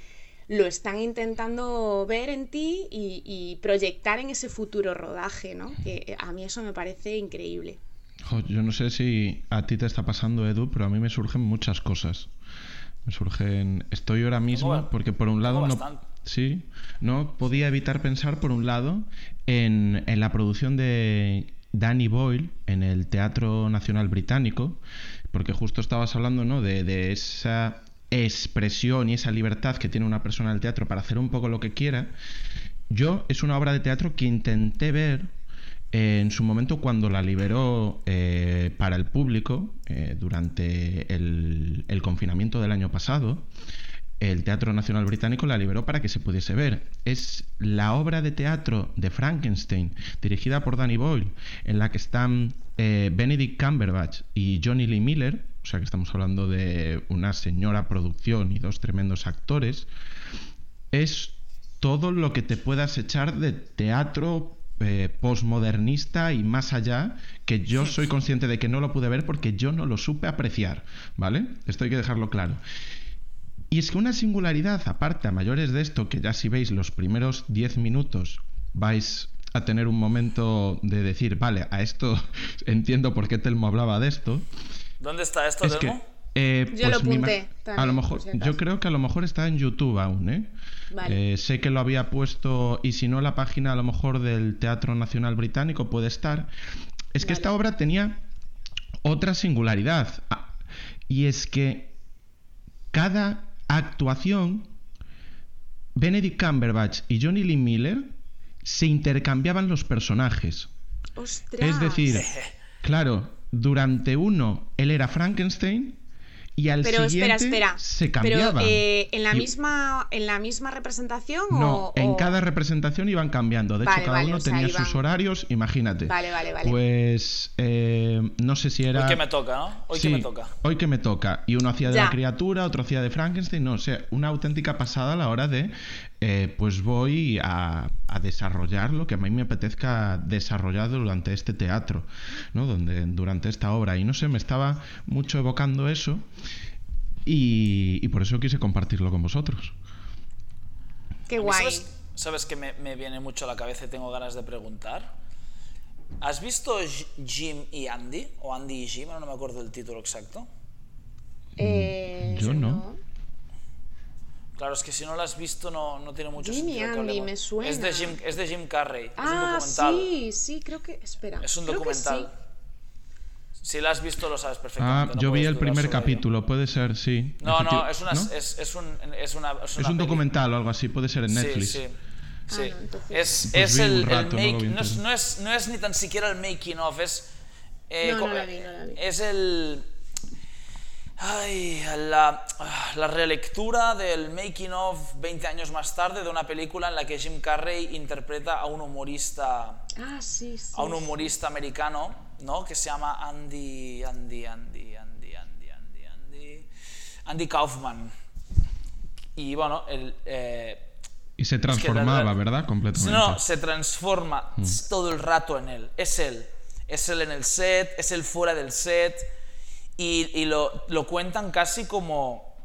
lo están intentando ver en ti y, y proyectar en ese futuro rodaje, ¿no? Que eh, a mí eso me parece increíble. Yo no sé si a ti te está pasando, Edu, pero a mí me surgen muchas cosas. Me surgen. Estoy ahora mismo, porque por un lado no. Sí, no podía evitar pensar, por un lado, en, en la producción de Danny Boyle en el Teatro Nacional Británico, porque justo estabas hablando, ¿no? De, de esa expresión y esa libertad que tiene una persona en el teatro para hacer un poco lo que quiera. Yo es una obra de teatro que intenté ver eh, en su momento cuando la liberó eh, para el público eh, durante el, el confinamiento del año pasado. El Teatro Nacional Británico la liberó para que se pudiese ver. Es la obra de teatro de Frankenstein, dirigida por Danny Boyle, en la que están eh, Benedict Cumberbatch y Johnny Lee Miller, o sea que estamos hablando de una señora producción y dos tremendos actores. Es todo lo que te puedas echar de teatro eh, postmodernista y más allá, que yo soy consciente de que no lo pude ver porque yo no lo supe apreciar, ¿vale? Esto hay que dejarlo claro. Y es que una singularidad, aparte a mayores de esto, que ya si veis los primeros 10 minutos vais a tener un momento de decir, vale, a esto entiendo por qué Telmo hablaba de esto, ¿Dónde está esto, es que... Telmo? eh, Yo lo pues ima- apunté A lo mejor, si yo creo que a lo mejor está en YouTube aún, ¿eh? Vale. Eh, sé que lo había puesto, y si no, la página a lo mejor del Teatro Nacional Británico puede estar. Es que Vale. esta obra tenía otra singularidad, ah, y es que cada actuación, Benedict Cumberbatch y Johnny Lee Miller se intercambiaban los personajes. ¡Ostras! Es decir, claro, durante uno él era Frankenstein y al Pero espera, siguiente espera. se Pero cambiaban. eh, en la Y- misma en la misma representación No, o en o- cada representación iban cambiando. De Vale, hecho, cada vale, uno o sea, tenía iban- sus horarios, imagínate. Vale, vale, vale. Pues eh, no sé si era. Hoy que me toca, ¿no? Hoy Sí, que me toca. Hoy que me toca. Y uno hacía de Ya. la criatura, otro hacía de Frankenstein. No, o sea, una auténtica pasada a la hora de, eh, pues voy a, a desarrollar lo que a mí me apetezca desarrollar durante este teatro, ¿no? Donde, durante esta obra. Y no sé, me estaba mucho evocando eso. Y, y por eso quise compartirlo con vosotros. Qué guay. ¿Sabes, sabes que me, me viene mucho a la cabeza y tengo ganas de preguntar? ¿Has visto Jim y Andy? ¿O Andy y Jim? No me acuerdo el título exacto. Eh, Yo no. Claro, es que si no lo has visto no, no tiene mucho Jim y sentido. Andy, me suena. Es de Jim, es de Jim Carrey. Ah, es un documental. sí, sí, creo que. Espera. Es un creo que documental. sí. Si lo has visto lo sabes Ah, perfectamente. no yo vi el primer ello. capítulo, puede ser, sí. No, no, es, una, ¿no? Es, es un, es una, es un documental o algo así, puede ser en Sí, Netflix. sí. Sí. Ah, no, entonces- Es, Pues es el, el rato, no lo make- no, es, no, es, no es ni tan siquiera el making of, es. eh, No, la vi, no la vi. Es el. Ay, la, la relectura del making of 20 años más tarde de una película en la que Jim Carrey interpreta a un humorista Ah, sí, sí. a un sí. humorista americano, ¿no? Que se llama Andy, Andy, Andy, Andy, Andy, Andy, Andy, Andy Kaufman. Y bueno, el, eh, Y se transformaba, la- ¿verdad? Completamente. no, se transforma Mm. todo el rato en él. Es él. Es él en el set, es él fuera del set. Y, y lo, lo cuentan casi como,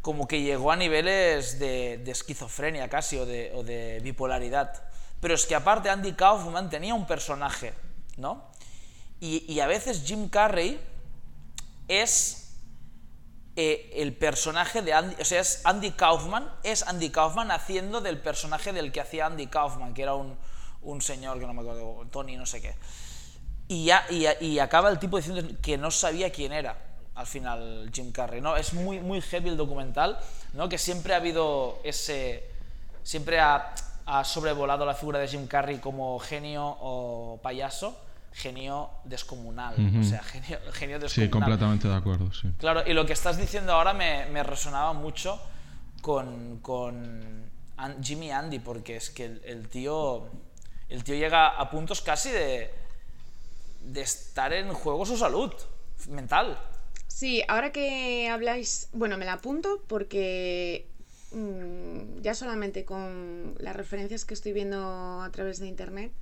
como que llegó a niveles de, esquizofrenia casi o de, bipolaridad. Pero es que aparte Andy Kaufman tenía un personaje, ¿no? Y, y a veces Jim Carrey es eh, el personaje de Andy, o sea, es Andy Kaufman, es Andy Kaufman haciendo del personaje del que hacía Andy Kaufman, que era un, un señor que no me acuerdo, Tony no sé qué. Y, ya, y, y acaba el tipo diciendo que no sabía quién era al final Jim Carrey, ¿no? Es muy, muy heavy el documental, ¿no? Que siempre ha habido ese... Siempre ha, ha sobrevolado la figura de Jim Carrey como genio o payaso, genio descomunal, o sea, genio, genio descomunal. Sí, completamente de acuerdo, sí. Claro, y lo que estás diciendo ahora me, me resonaba mucho con, con Jimmy Andy, porque es que el, el tío el tío llega a puntos casi de, de estar en juego su salud mental. Sí, ahora que habláis, bueno, me la apunto porque mm, ya solamente con las referencias que estoy viendo a través de internet,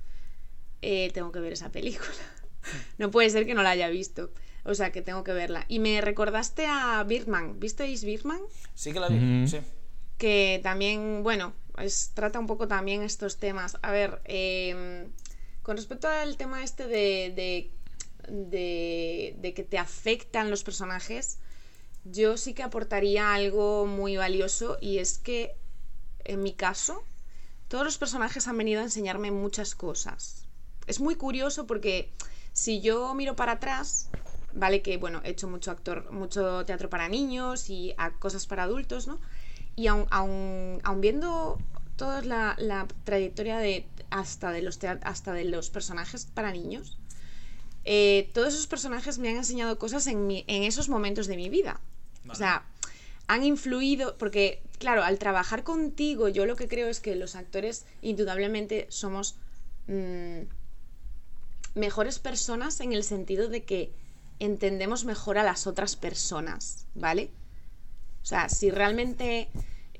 eh, tengo que ver esa película. No puede ser que no la haya visto. O sea, que tengo que verla. Y me recordaste a Birdman. ¿Visteis Birdman? Sí que la vi, sí. que también, bueno, es- trata un poco también estos temas. A ver, eh, con respecto al tema este de, de, de- que te afectan los personajes, yo sí que aportaría algo muy valioso y es que, en mi caso, todos los personajes han venido a enseñarme muchas cosas. Es muy curioso porque si yo miro para atrás, vale que bueno, he hecho mucho actor, mucho teatro para niños y cosas para adultos, ¿no? Y aun viendo toda la, la trayectoria de hasta de los hasta de los personajes para niños, eh, todos esos personajes me han enseñado cosas en, mi- en esos momentos de mi vida. O sea, han influido, porque claro, al trabajar contigo, yo lo que creo es que los actores indudablemente somos mm, mejores personas en el sentido de que entendemos mejor a las otras personas, ¿vale? O sea, si realmente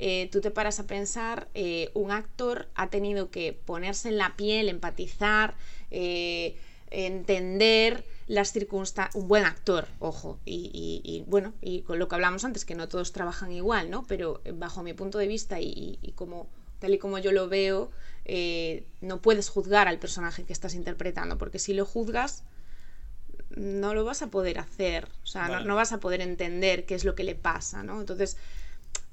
eh, tú te paras a pensar, eh, un actor ha tenido que ponerse en la piel, empatizar, eh, entender las circunstancias. Un buen actor, ojo. Y, y- y, bueno, y con lo que hablamos antes, que no todos trabajan igual, ¿no? Pero bajo mi punto de vista y, como tal y como yo lo veo, eh, no puedes juzgar al personaje que estás interpretando, porque si lo juzgas, no lo vas a poder hacer, o sea, no, vas a poder entender qué es lo que le pasa, ¿no? Entonces,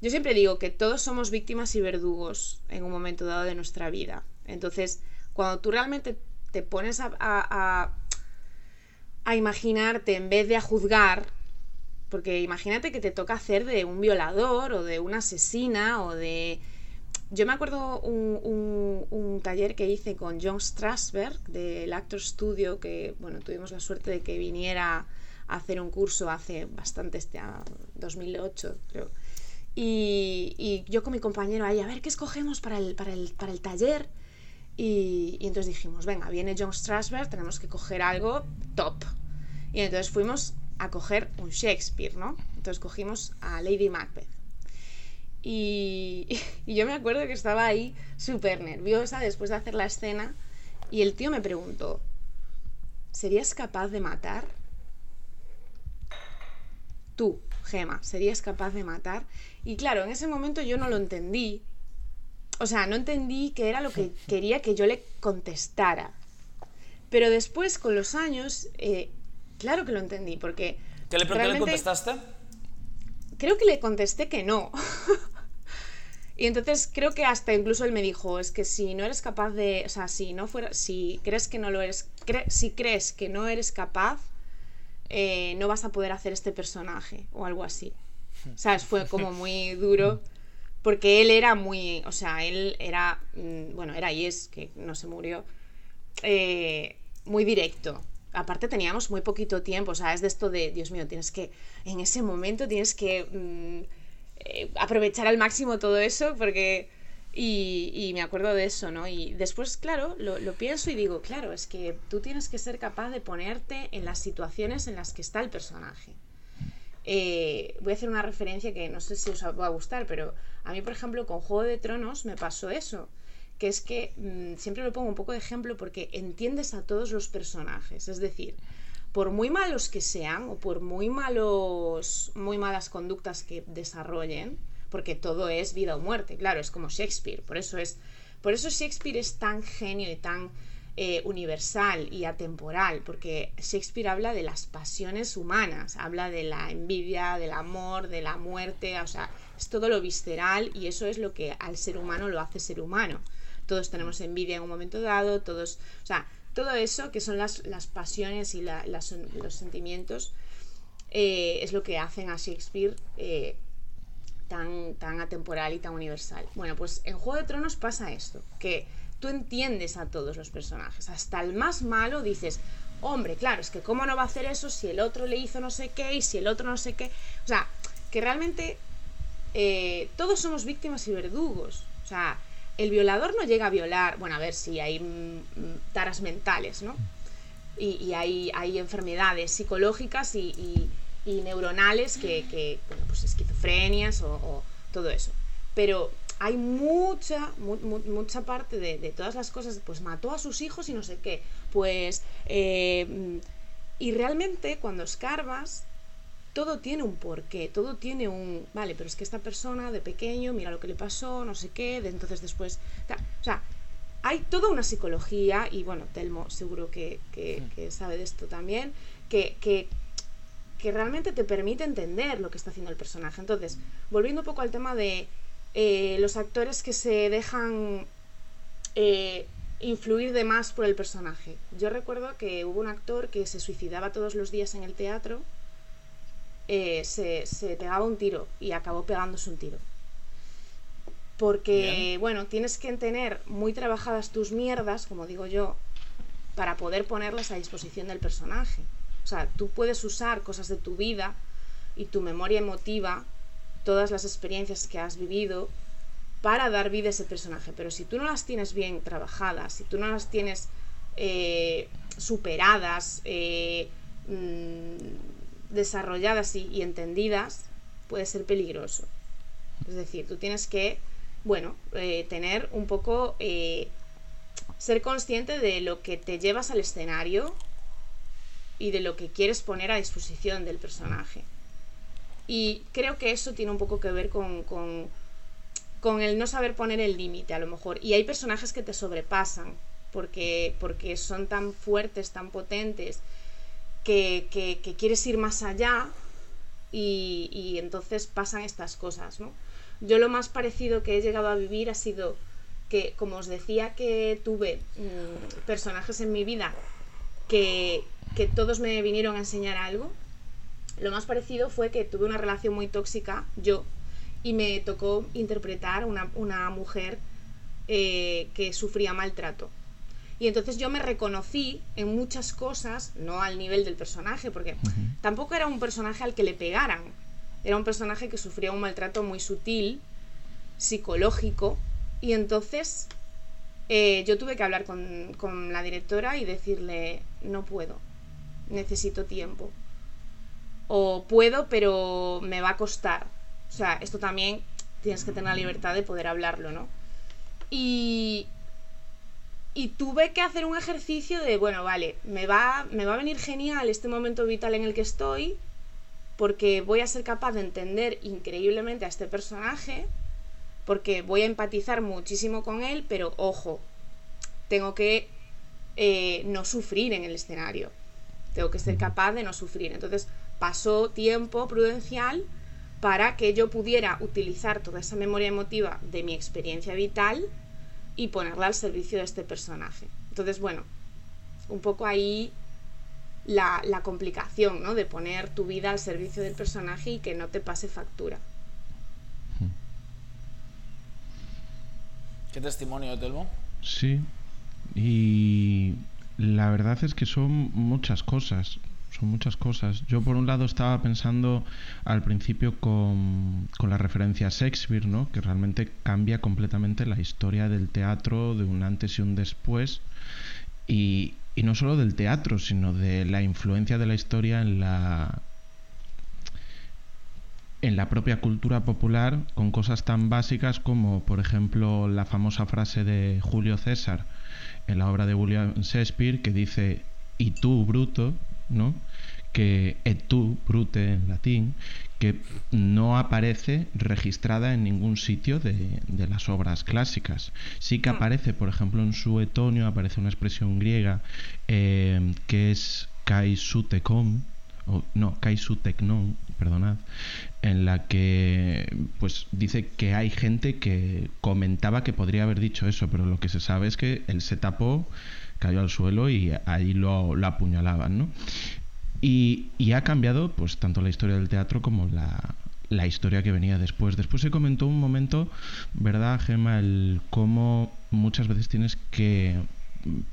yo siempre digo que todos somos víctimas y verdugos en un momento dado de nuestra vida. Entonces, cuando tú realmente te pones a, a- a- a imaginarte en vez de a juzgar, porque imagínate que te toca hacer de un violador o de una asesina o de... Yo me acuerdo un, un- un taller que hice con John Strasberg del Actor Studio, que bueno, tuvimos la suerte de que viniera a hacer un curso hace bastante, este, a 2008 creo. Y, yo con mi compañero ahí, a ver qué escogemos para el, para el, para el taller. Y, y entonces dijimos, venga, viene John Strasberg, tenemos que coger algo top. Y entonces fuimos a coger un Shakespeare, ¿no? Entonces cogimos a Lady Macbeth. Y, y yo me acuerdo que estaba ahí súper nerviosa después de hacer la escena y el tío me preguntó, ¿serías capaz de matar? Tú, Gema, ¿serías capaz de matar? Y claro, en ese momento yo no lo entendí. O sea, no entendí qué era lo que quería que yo le contestara. Pero después, con los años, eh, claro que lo entendí, porque... ¿Qué le, qué le realmente- contestaste? creo que le contesté que no. y entonces creo que hasta incluso él me dijo, es que si no eres capaz de, o sea, si no fuera, si crees que no lo eres, cre- si crees que no eres capaz, eh, no vas a poder hacer este personaje o algo así. ¿Sabes? Fue como muy duro porque él era muy, o sea, él era, mm, bueno, era y es, que no se murió, eh, muy directo. Aparte teníamos muy poquito tiempo, o sea, es de esto de, Dios mío, tienes que, en ese momento tienes que mm, eh, aprovechar al máximo todo eso, porque... Y, me acuerdo de eso, ¿no? Y después, claro, lo, pienso y digo, claro, es que tú tienes que ser capaz de ponerte en las situaciones en las que está el personaje. Eh, voy a hacer una referencia que no sé si os va a gustar, pero a mí, por ejemplo, con Juego de Tronos me pasó eso, que es que mm, siempre lo pongo un poco de ejemplo porque entiendes a todos los personajes, es decir, por muy malos que sean o por muy malos, muy malas conductas que desarrollen, porque todo es vida o muerte, claro, es como Shakespeare, por eso es, por eso Shakespeare es tan genio y tan eh, universal y atemporal, porque Shakespeare habla de las pasiones humanas, habla de la envidia, del amor, de la muerte, o sea, es todo lo visceral y eso es lo que al ser humano lo hace ser humano. Todos tenemos envidia en un momento dado, todos, o sea, todo eso que son las, pasiones y los sentimientos eh, es lo que hacen a Shakespeare eh, tan, tan atemporal y tan universal. Bueno, pues en Juego de Tronos pasa esto, que tú entiendes a todos los personajes. Hasta el más malo dices, hombre, claro, es que cómo no va a hacer eso si el otro le hizo no sé qué y si el otro no sé qué. O sea, que realmente eh, todos somos víctimas y verdugos. O sea, el violador no llega a violar, bueno, a ver si hay mm, taras mentales, ¿no? Y, hay, hay, enfermedades psicológicas y, neuronales que, bueno, pues esquizofrenias o todo eso. Pero hay mucha, mucha parte de, todas las cosas, pues mató a sus hijos y no sé qué, pues... Eh, y realmente cuando escarbas, todo tiene un porqué, todo tiene un... Vale, pero es que esta persona de pequeño, mira lo que le pasó, no sé qué, de entonces después... O sea, hay toda una psicología, y bueno, Telmo seguro que, sabe de esto también, que, que, que realmente te permite entender lo que está haciendo el personaje. Entonces, volviendo un poco al tema de eh, los actores que se dejan eh, influir de más por el personaje. Yo recuerdo que hubo un actor que se suicidaba todos los días en el teatro, eh, se, pegaba un tiro y acabó pegándose un tiro. Porque, bueno, tienes que tener muy trabajadas tus mierdas, como digo yo, para poder ponerlas a disposición del personaje. O sea, tú puedes usar cosas de tu vida y tu memoria emotiva todas las experiencias que has vivido para dar vida a ese personaje. Pero si tú no las tienes bien trabajadas, si tú no las tienes eh, superadas, eh, mm, desarrolladas y, entendidas, puede ser peligroso. Es decir, tú tienes que, bueno, eh, tener un poco, ser consciente de lo que te llevas al escenario y de lo que quieres poner a disposición del personaje. Y creo que eso tiene un poco que ver con, con, el no saber poner el límite, a lo mejor. Y hay personajes que te sobrepasan, porque, porque son tan fuertes, tan potentes, que, que, quieres ir más allá y, y, entonces pasan estas cosas, ¿no? Yo lo más parecido que he llegado a vivir ha sido que, como os decía, que tuve mm, personajes en mi vida que, que todos me vinieron a enseñar algo, lo más parecido fue que tuve una relación muy tóxica, yo, y me tocó interpretar una, una mujer eh, que sufría maltrato. Y entonces yo me reconocí en muchas cosas, no al nivel del personaje, porque tampoco era un personaje al que le pegaran. Era un personaje que sufría un maltrato muy sutil, psicológico, y entonces eh, yo tuve que hablar con, con la directora y decirle, no puedo, necesito tiempo o puedo, pero me va a costar. O sea, esto también tienes que tener la libertad de poder hablarlo, ¿no? Y, y tuve que hacer un ejercicio de, bueno, vale, me va, me va a venir genial este momento vital en el que estoy, porque voy a ser capaz de entender increíblemente a este personaje, porque voy a empatizar muchísimo con él, pero ojo, tengo que eh, no sufrir en el escenario, tengo que ser capaz de no sufrir. Entonces, pasó tiempo prudencial para que yo pudiera utilizar toda esa memoria emotiva de mi experiencia vital y ponerla al servicio de este personaje. Entonces, bueno, un poco ahí la, complicación, ¿no? De poner tu vida al servicio del personaje y que no te pase factura. Qué testimonio, Telmo. Sí, y la verdad es que son muchas cosas, son muchas cosas. Yo por un lado estaba pensando al principio con, con, la referencia a Shakespeare, ¿no? que realmente cambia completamente la historia del teatro de un antes y un después. Y, y no solo del teatro, sino de la influencia de la historia en la, en la propia cultura popular con cosas tan básicas como, por ejemplo, la famosa frase de Julio César en la obra de William Shakespeare que dice y tú, bruto, ¿no? Que et tu, brute en latín, que no aparece registrada en ningún sitio de, de, las obras clásicas. Sí que aparece, por ejemplo, en su etonio aparece una expresión griega eh, que es kai sutekon, o no, kai suteknon, perdonad, en la que pues dice que hay gente que comentaba que podría haber dicho eso, pero lo que se sabe es que él se tapó, cayó al suelo y ahí lo, lo apuñalaban, ¿no? Y, y, ha cambiado pues tanto la historia del teatro como la, historia que venía después. Después se comentó un momento, ¿verdad, Gemma? El cómo muchas veces tienes que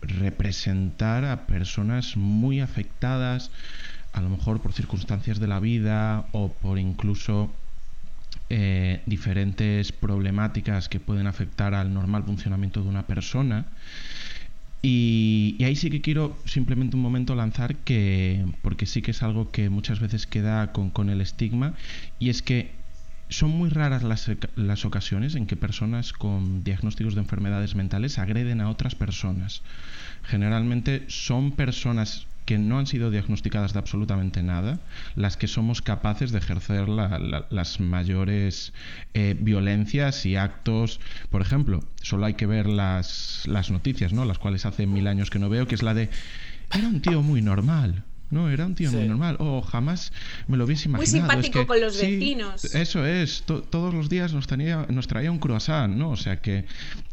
representar a personas muy afectadas, a lo mejor por circunstancias de la vida o por incluso eh, diferentes problemáticas que pueden afectar al normal funcionamiento de una persona. Y, ahí sí que quiero simplemente un momento lanzar que, porque sí que es algo que muchas veces queda con, con el estigma, y es que son muy raras las, las, ocasiones en que personas con diagnósticos de enfermedades mentales agreden a otras personas. Generalmente son personas que no han sido diagnosticadas de absolutamente nada, las que somos capaces de ejercer la, la, las mayores eh, violencias y actos. Por ejemplo, solo hay que ver las, las noticias, ¿no? Las cuales hace mil años que no veo, que es la de era un tío muy normal. No, era un tío sí. muy normal. O oh, jamás me lo hubiese imaginado. Muy simpático es que, con los sí, vecinos. Eso es. To todos los días nos, tenía, nos traía un croissant, ¿no? O sea que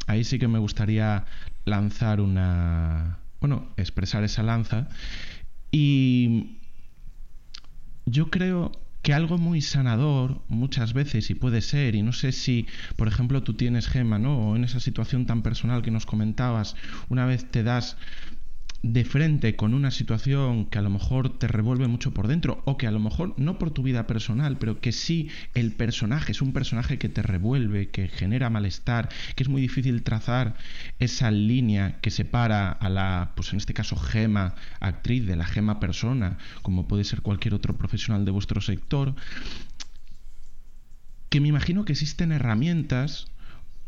ahí sí que me gustaría lanzar una, bueno, expresar esa lanza. Y yo creo que algo muy sanador muchas veces y puede ser, y no sé si, por ejemplo, tú tienes gema, ¿no? O en esa situación tan personal que nos comentabas, una vez te das de frente con una situación que a lo mejor te revuelve mucho por dentro o que a lo mejor no por tu vida personal, pero que sí el personaje es un personaje que te revuelve, que genera malestar, que es muy difícil trazar esa línea que separa a la, pues en este caso, gema actriz de la gema persona, como puede ser cualquier otro profesional de vuestro sector, que me imagino que existen herramientas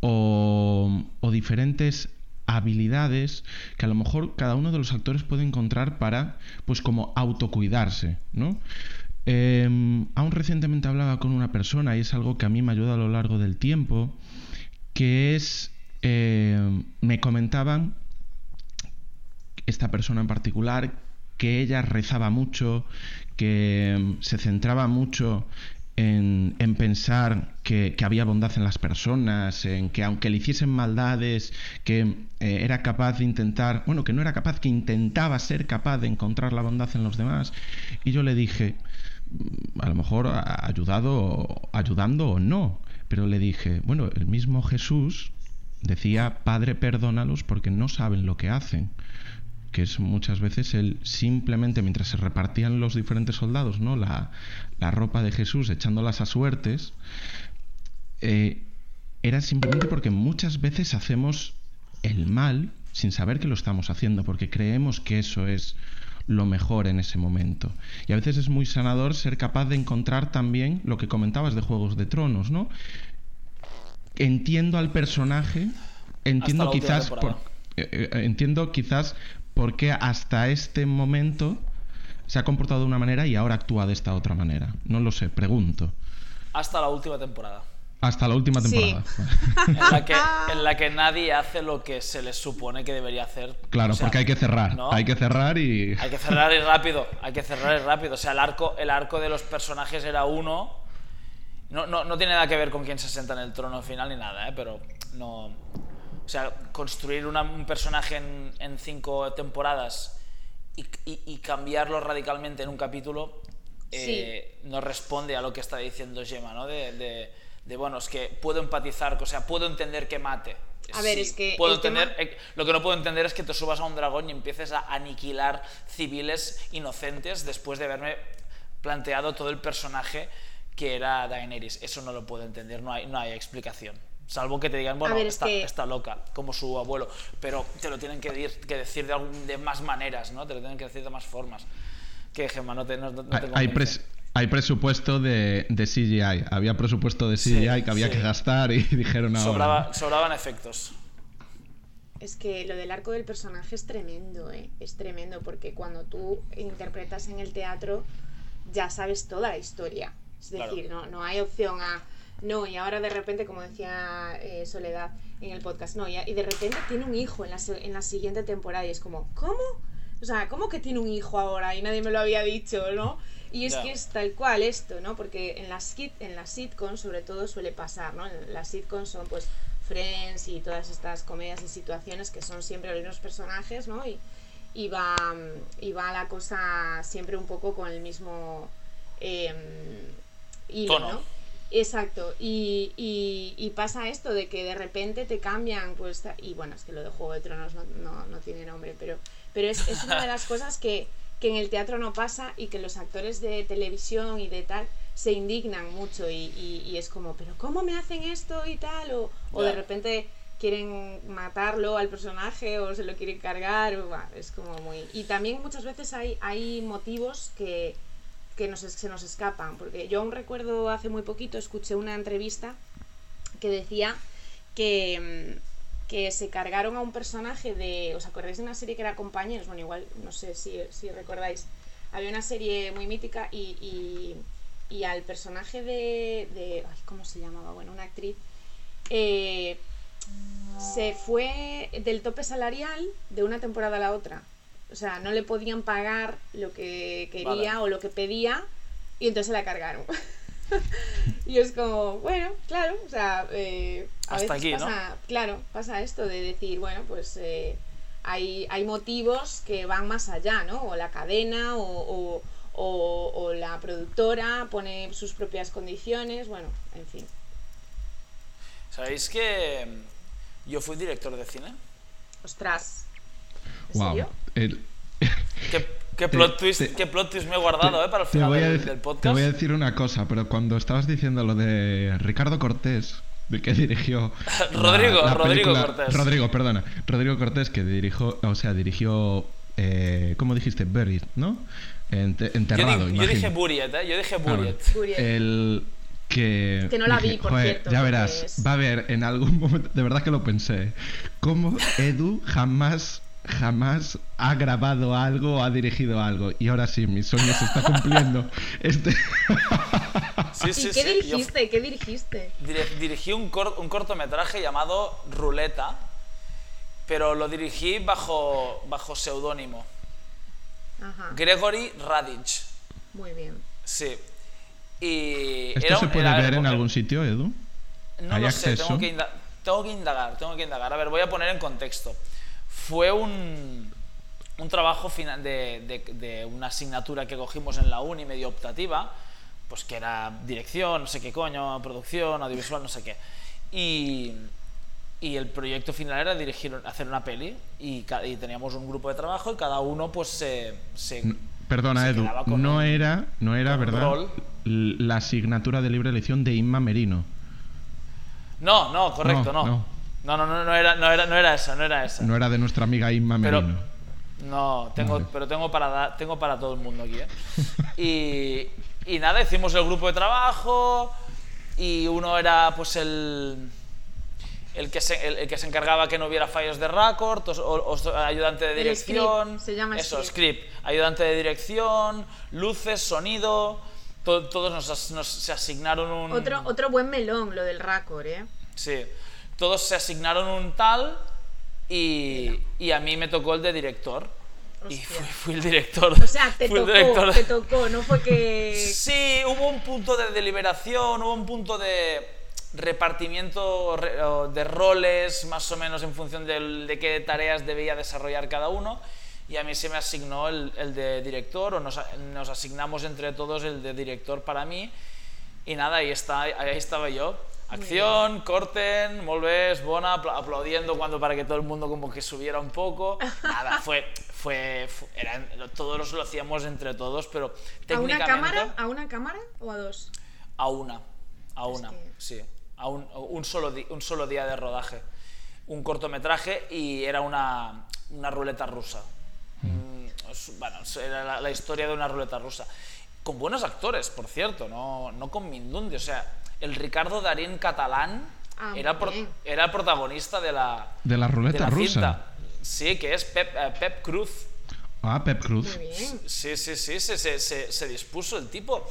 o, o diferentes habilidades que a lo mejor cada uno de los actores puede encontrar para, pues como autocuidarse, ¿no? Eh, aún recientemente hablaba con una persona y es algo que a mí me ayuda a lo largo del tiempo, que es, eh, me comentaban, esta persona en particular, que ella rezaba mucho, que se centraba mucho en, en pensar que, había bondad en las personas, en que aunque le hiciesen maldades, que eh, era capaz de intentar, bueno, que no era capaz, que intentaba ser capaz de encontrar la bondad en los demás. Y yo le dije, a lo mejor ayudado, ayudando o no, pero le dije, bueno, el mismo Jesús decía, Padre, perdónalos porque no saben lo que hacen que es muchas veces el simplemente mientras se repartían los diferentes soldados no la, la ropa de Jesús echándolas a suertes eh, era simplemente porque muchas veces hacemos el mal sin saber que lo estamos haciendo porque creemos que eso es lo mejor en ese momento. Y a veces es muy sanador ser capaz de encontrar también lo que comentabas de Juegos de Tronos no entiendo al personaje entiendo quizás por, eh, eh, entiendo quizás por qué hasta este momento se ha comportado de una manera y ahora actúa de esta otra manera. No lo sé, pregunto. Hasta la última temporada. Hasta la última temporada. Sí. en, la que, en, la que, nadie hace lo que se les supone que debería hacer. Claro, o sea, porque hay que cerrar. ¿no? Hay que cerrar y. Hay que cerrar y rápido. Hay que cerrar y rápido. O sea, el arco, el arco de los personajes era uno. No, no, no tiene nada que ver con quién se sienta en el trono final ni nada, ¿eh? pero no. O sea, construir una, un personaje en, en, cinco temporadas y, y, y, cambiarlo radicalmente en un capítulo eh, sí. no responde a lo que está diciendo Gemma, ¿no? De, de, de, bueno, es que puedo empatizar, o sea, puedo entender que mate, A ver, es que puedo tema- entender, eh, lo que no puedo entender es que te subas a un dragón y empieces a aniquilar civiles inocentes después de haberme planteado todo el personaje que era Daenerys. Eso no lo puedo entender, no hay, no hay explicación. Salvo que te digan, bueno, ver, es está, que- está loca, como su abuelo. Pero te lo tienen que, dir- que decir de, algún- de más maneras, ¿no? Te lo tienen que decir de más formas. Que, Gemma, no te, no, no te Hay, pres- hay presupuesto de, de CGI. Había presupuesto de Sí, CGI que había sí. que gastar y dijeron ahora. Sobraba- sobraban efectos. Es que lo del arco del personaje es tremendo, ¿eh? Es tremendo porque cuando tú interpretas en el teatro ya sabes toda la historia. Es Claro. decir, no, no hay opción a... No, y ahora de repente, como decía eh, Soledad en el podcast, no, y, y de repente tiene un hijo en la, en la siguiente temporada y es como, ¿cómo? O sea, ¿cómo que tiene un hijo ahora? Y nadie me lo había dicho, ¿no? Y es que es tal cual esto, ¿no? Porque en las, hit- en las sitcoms sobre todo suele pasar, ¿no? En las sitcoms son pues Friends y todas estas comedias de situaciones que son siempre los mismos personajes, ¿no? Y, y, va, y va la cosa siempre un poco con el mismo em, hilo, Tono. ¿no? Exacto, y, y, y pasa esto de que de repente te cambian, pues, y bueno, es que lo de Juego de Tronos no, no, no tiene nombre, pero, pero es, es una de las cosas que, que en el teatro no pasa y que los actores de televisión y de tal se indignan mucho y, y- y es como, pero ¿cómo me hacen esto y tal? O, o de repente quieren matarlo al personaje o se lo quieren cargar, o, es como muy... Y también muchas veces hay, hay motivos que, que nos, se nos escapan, porque yo aún recuerdo hace muy poquito, escuché una entrevista que decía que, mm, que se cargaron a un personaje de. ¿Os acordáis de una serie que era Compañeros? Bueno, igual, no sé si, si recordáis. Había una serie muy mítica y, y, y al personaje de, de. ay, ¿Cómo se llamaba? Bueno, una actriz. eh, se fue del tope salarial de una temporada a la otra. O sea, no le podían pagar lo que quería Vale. o lo que pedía y entonces se la cargaron. y es como, bueno, claro, o sea, eh, a Hasta veces aquí, ¿no? pasa, claro, pasa esto de decir, bueno, pues eh, hay, hay motivos que van más allá, ¿no? O la cadena o, o- o- o la productora pone sus propias condiciones, bueno, en fin. ¿Sabéis que mm, yo fui director de cine? Ostras. ¿En Wow. serio? El- ¿Qué, qué plot, Te- twist, te- qué plot twist me he guardado, eh, para el te, final del, del te podcast? voy a decir una cosa, pero cuando estabas diciendo lo de Ricardo Cortés, de que dirigió. Rodrigo, la Rodrigo película- Cortés. Rodrigo, perdona. Rodrigo Cortés, que dirigió, o sea, dirigió. Eh, ¿Cómo dijiste? Buried, ¿no? Ente- Yo, enterrado, di- yo dije. Buriet, ¿eh? Yo dije Ah, bueno. Buried. El que, Que no la vi, por "Joder, cierto, Ya verás, es- va a haber en algún momento, de verdad que lo pensé, cómo Edu jamás, jamás ha grabado algo o ha dirigido algo. Y ahora sí, mi sueño se está cumpliendo. Este, Sí, sí, ¿Y qué sí. Yo dirigiste? ¿Qué dirigiste? dir- dirigí un, cor- un cortometraje llamado Ruleta, pero lo dirigí bajo, bajo seudónimo. Ajá, Gregory Radic. muy bien. Sí. Y ¿Esto era se puede era- ver en algún sitio, Edu? No ¿Hay lo sé, tengo que, tengo que indagar, tengo que indagar. A ver, voy a poner en contexto. Fue un, un trabajo final de, de- de una asignatura que cogimos en la uni medio optativa, pues que era dirección, no sé qué coño, producción, audiovisual, no sé qué. Y, y el proyecto final era dirigir, hacer una peli y, y teníamos un grupo de trabajo y cada uno pues se... se- Perdona, se Edu, con no un- era, no era ¿verdad? rol. La asignatura de libre elección de Inma Merino. No, no, correcto, No, no. no. No, no, no, no, era, no, era, no era esa, no era esa. No era de nuestra amiga Inma Pero- Merino. No, tengo, Vale. pero tengo para, dar- tengo para todo el mundo aquí. ¿eh? Y, y nada, hicimos el grupo de trabajo y uno era pues el, el, que, se, el, el que se encargaba que no hubiera fallos de o ayudante de El dirección. script, se llama Eso, script. script. Ayudante de dirección, luces, sonido. to- todos nos, nos- se asignaron un. Otro, otro buen melón, lo del Racor, ¿eh? Sí, todos se asignaron un tal y, y a mí me tocó el de director. Y fui, fui el director. O sea, te tocó, director. te tocó, no fue que... Sí, hubo un punto de deliberación, hubo un punto de repartimiento de roles, más o menos en función del- de, qué tareas debía desarrollar cada uno. Y a mí se me asignó el, el de director, o nos, nos asignamos entre todos el de director para mí. Y nada, ahí, está, ahí estaba yo, Acción, corten, molt bé, és bona, apla- aplaudiendo cuando para que todo el mundo como que subiera un poco. Nada, fue, fue, fu- eran, todos lo hacíamos entre todos, pero ¿A una técnicamente... cámara? ¿A una cámara o a dos? A una, a una, que- sí. A un, un solo un solo día de rodaje. Un cortometraje y era una, una ruleta rusa. Mm, es- bueno, es- era la, la historia de una ruleta rusa. Con buenos actores, por cierto, no, no con Mindundi. O sea, el Ricardo Darín catalán Ah, era, pro- era el protagonista de la, De la ruleta de la rusa. cinta. Sí, que es Pep, eh, Pep Cruz. Ah, Pep Cruz. Muy bien. Sí, sí, sí, se, se, se- se dispuso el tipo.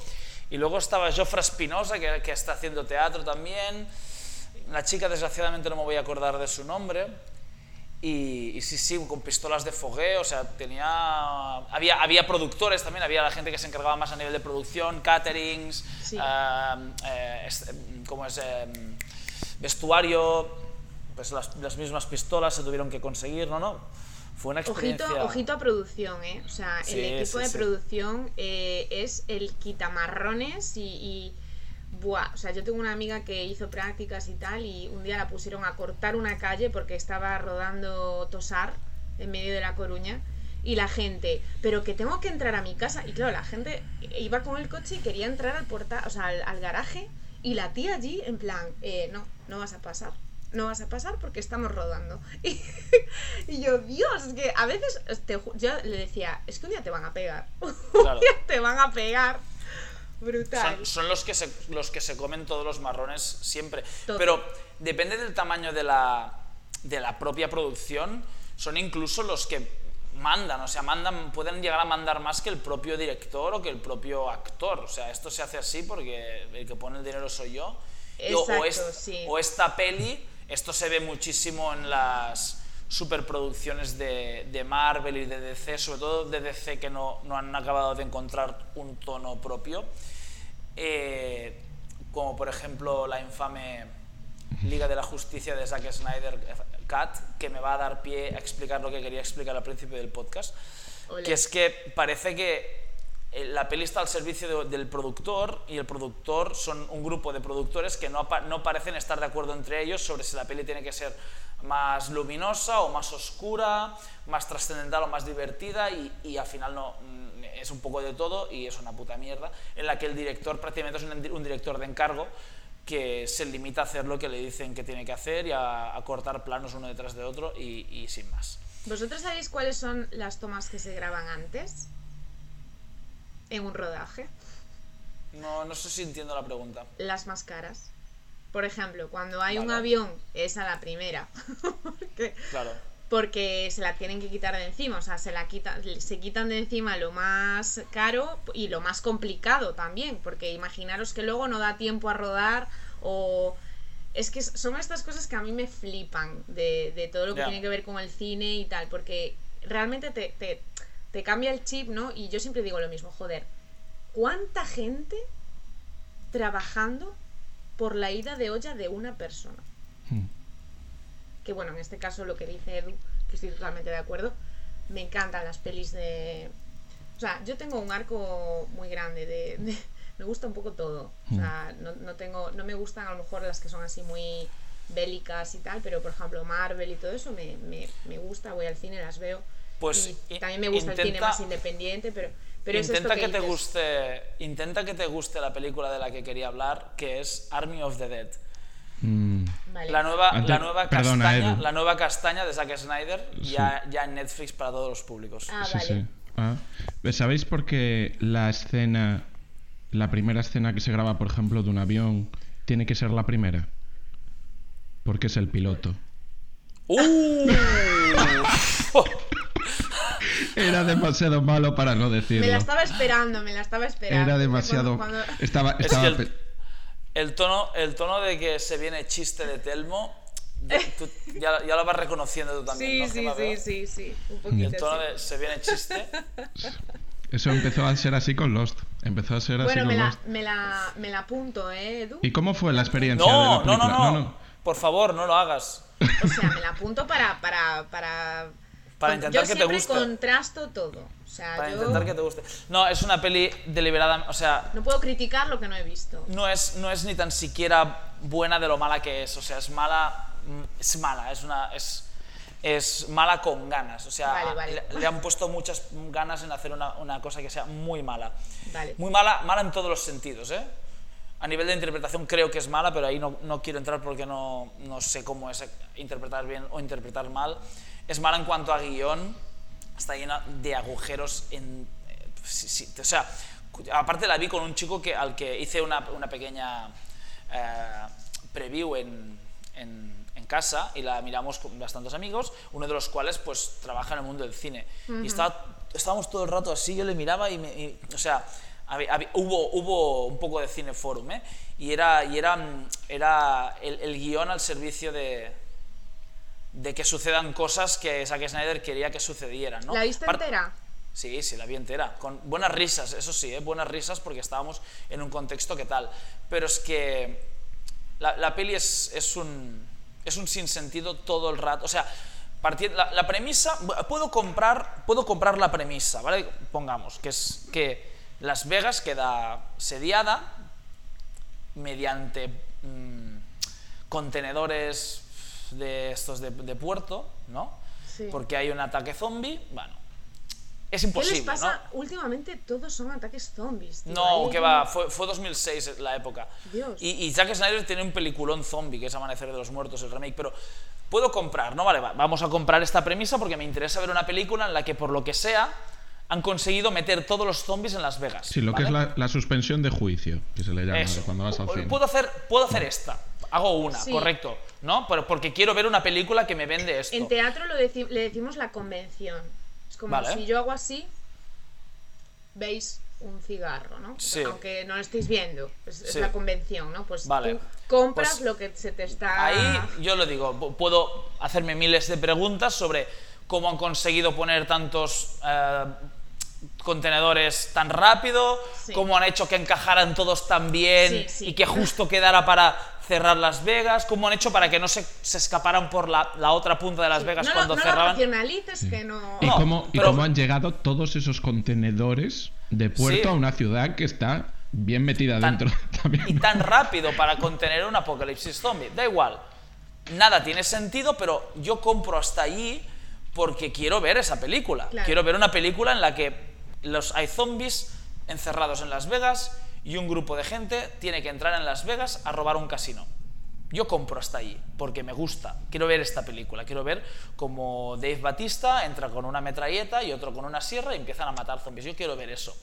Y luego estaba Jofre Espinosa, que, que está haciendo teatro también. La chica, desgraciadamente, no me voy a acordar de su nombre. Y, y sí, sí, con pistolas de fogueo, o sea, tenía... Había, había productores también, había la gente que se encargaba más a nivel de producción, caterings, Sí. ah, eh, es- ¿cómo es? Eh, vestuario, pues las, las mismas pistolas se tuvieron que conseguir, ¿no? no Fue una experiencia... Ojito, ojito a producción, ¿eh? O sea, Sí, el equipo sí, de producción eh, es el quitamarrones y, y buah, o sea, yo tengo una amiga que hizo prácticas y tal y un día la pusieron a cortar una calle porque estaba rodando Tosar en medio de La Coruña y la gente, pero que tengo que entrar a mi casa y claro, la gente iba con el coche y quería entrar al porta, o sea, al, al garaje y la tía allí en plan, eh, no, no vas a pasar. No vas a pasar porque estamos rodando. Y, y yo, Dios, es que a veces te yo le decía, es que un día te van a pegar. Claro. Un día te van a pegar. Brutal. Son, son los, que se, los que se comen todos los marrones siempre. Todo. Pero depende del tamaño de la, de la propia producción, son incluso los que mandan, o sea, mandan, pueden llegar a mandar más que el propio director o que el propio actor. O sea, esto se hace así porque el que pone el dinero soy yo. O- o, Exacto, es- sí. o esta peli, esto se ve muchísimo en las superproducciones de, de Marvel y de DC, sobre todo de DC que no, no han acabado de encontrar un tono propio, eh, como por ejemplo la infame Liga de la Justicia de Zack Snyder Cut, que me va a dar pie a explicar lo que quería explicar al principio del podcast, que es que parece que la peli está al servicio de- del productor y el productor son un grupo de productores que no, no parecen estar de acuerdo entre ellos sobre si la peli tiene que ser más luminosa o más oscura, más trascendental o más divertida y, y al final no mm, es un poco de todo y es una puta mierda en la que el director prácticamente es un, director de encargo que se limita a hacer lo que le dicen que tiene que hacer y a, a cortar planos uno detrás de otro y, y sin más. ¿Vosotros sabéis cuáles son las tomas que se graban antes? En un rodaje. No, no sé si entiendo la pregunta. Las más caras. Por ejemplo, cuando hay un avión, es a la primera. porque, Claro. porque se la tienen que quitar de encima. O sea, se la quitan, se quitan de encima lo más caro y lo más complicado también. Porque imaginaros que luego no da tiempo a rodar o. Es que son estas cosas que a mí me flipan de, de todo lo que tiene que ver con el cine y tal. Porque realmente te, te, te cambia el chip, ¿no? Y yo siempre digo lo mismo, joder. ¿Cuánta gente trabajando por la ida de olla de una persona? Hmm. que bueno, en este caso lo que dice Edu, que estoy totalmente de acuerdo, me encantan las pelis de... O sea, yo tengo un arco muy grande de... de- me gusta un poco todo. O sea, no, no tengo, no me gustan a lo mejor las que son así muy bélicas y tal, pero por ejemplo Marvel y todo eso me, me, me gusta, voy al cine, las veo. Pues también me gusta el cine intenta- más independiente, pero, pero es esto intenta que, te guste intenta que te guste la película de la que quería hablar que es Army of the Dead Mm. Vale. la nueva Antes- la nueva perdona, castaña Edu. la nueva castaña de Zack Snyder Sí. ya, ya en Netflix para todos los públicos Ah, sí, vale. sí. Ah. ¿Sabéis por qué la escena, la primera escena que se graba, por ejemplo, de un avión, tiene que ser la primera? Porque es el piloto. ¡Uh! Era demasiado malo para no decirlo. Me la estaba esperando, me la estaba esperando. Era demasiado. Cuando- cuando- Estaba, Es estaba que el- el tono el tono de que se viene chiste de Telmo ya, tú- ya- ya lo vas reconociendo tú también Sí, ¿no, sí, sí, sí, sí, un poquito. el tono de se viene chiste Eso empezó a ser así con Lost. Empezó a ser así Bueno, con me la, Lost. me, la, me la apunto, ¿eh, Edu? ¿Y cómo fue la experiencia de la no no no no por favor no lo hagas O sea, me la apunto para, para, para, Para intentar yo que te siempre guste. contrasto todo. O sea, Para yo intentar que te guste. No, es una peli deliberada, o sea, no puedo criticar lo que no he visto. no es, no es ni tan siquiera buena de lo mala que es. O sea, es mala, mm, es mala, es una, es, es mala con ganas. O sea, Vale, vale. Le, le han puesto muchas ganas en hacer una, una cosa que sea muy mala. Vale. Muy mala, mala en todos los sentidos, ¿eh? A nivel de interpretación creo que es mala, pero ahí no, no quiero entrar porque no, no sé cómo es interpretar bien o interpretar mal. Es mala en cuanto a guion, está llena de agujeros en... eh, sí, sí, o sea, aparte la vi con un chico que, al que hice una, una pequeña eh, preview en, en, en casa y la miramos con bastantes amigos, uno de los cuales pues trabaja en el mundo del cine. Y estaba, estábamos todo el rato así, yo le miraba y, me, y- o sea, había- había- hubo, hubo un poco de cineforum, ¿eh? Y era, y era, era el, el guion al servicio de, de que sucedan cosas que Zack Snyder quería que sucedieran, ¿no? ¿La viste entera? Sí, sí, la vi entera. Con buenas risas, eso sí, ¿eh? buenas risas porque estábamos en un contexto que tal. Pero es que la, la peli es, es, un, es un sinsentido todo el rato. O sea, la, la premisa, puedo comprar, puedo comprar la premisa, ¿vale? Pongamos, que es que Las Vegas queda sediada mediante mm, contenedores de estos de, de puerto, ¿no? Sí. Porque hay un ataque zombie, bueno, es ¿Qué imposible, les pasa? ¿no? Últimamente todos son ataques zombies. tío. No, Ahí que va, fue, fue 2006 la época. Dios. Y, y Zack Snyder tiene un peliculón zombie, que es Amanecer de los Muertos, el remake, pero puedo comprar, ¿no? Vale, va, vamos a comprar esta premisa porque me interesa ver una película en la que, por lo que sea, han conseguido meter todos los zombies en Las Vegas. Sí, lo que es ¿vale? la, la suspensión de juicio, que se le llama Eso. cuando vas al cine. Puedo hacer, puedo hacer esta. Hago una, Sí. correcto, ¿no? Porque quiero ver una película que me vende esto. En teatro lo deci- le decimos la convención. Es como Vale. si yo hago así, veis un cigarro, ¿no? Sí. Aunque no lo estéis viendo. Es, la convención, ¿no? Pues Vale. tú compras Pues lo que se te está... Ahí yo lo digo, pu- puedo hacerme miles de preguntas sobre cómo han conseguido poner tantos eh, contenedores tan rápido, Sí. cómo han hecho que encajaran todos tan bien Sí, sí. y que justo quedara para cerrar Las Vegas, cómo han hecho para que no se, se escaparan por la, la otra punta de Las Vegas no, cuando no cerraban. lo racionalices que no... ¿Y, No, cómo, y pero- cómo han llegado todos esos contenedores de puerto Sí. a una ciudad que está bien metida Tan- dentro también? y tan rápido para contener un apocalipsis zombie. Da igual. Nada tiene sentido, pero yo compro hasta allí porque quiero ver esa película. Claro. Quiero ver una película en la que los, hay zombies encerrados en Las Vegas y un grupo de gente tiene que entrar en Las Vegas a robar un casino. Yo compro hasta allí porque me gusta. Quiero ver esta película. Quiero ver cómo Dave Batista entra con una metralleta y otro con una sierra y empiezan a matar zombies. Yo quiero ver eso.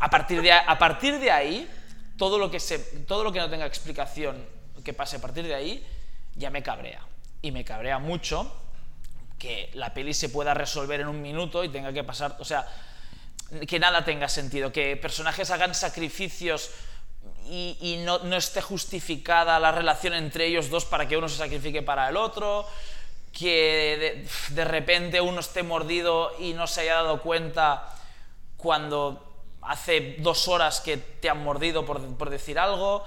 A partir de, a partir de ahí, todo lo, que se, todo lo que no tenga explicación que pase a partir de ahí, ya me cabrea. Y me cabrea mucho que la peli se pueda resolver en un minuto y tenga que pasar, o sea, que nada tenga sentido, que personajes hagan sacrificios y, y no, no esté justificada la relación entre ellos dos para que uno se sacrifique para el otro, que de, de repente uno esté mordido y no se haya dado cuenta cuando hace dos horas que te han mordido por, por decir algo,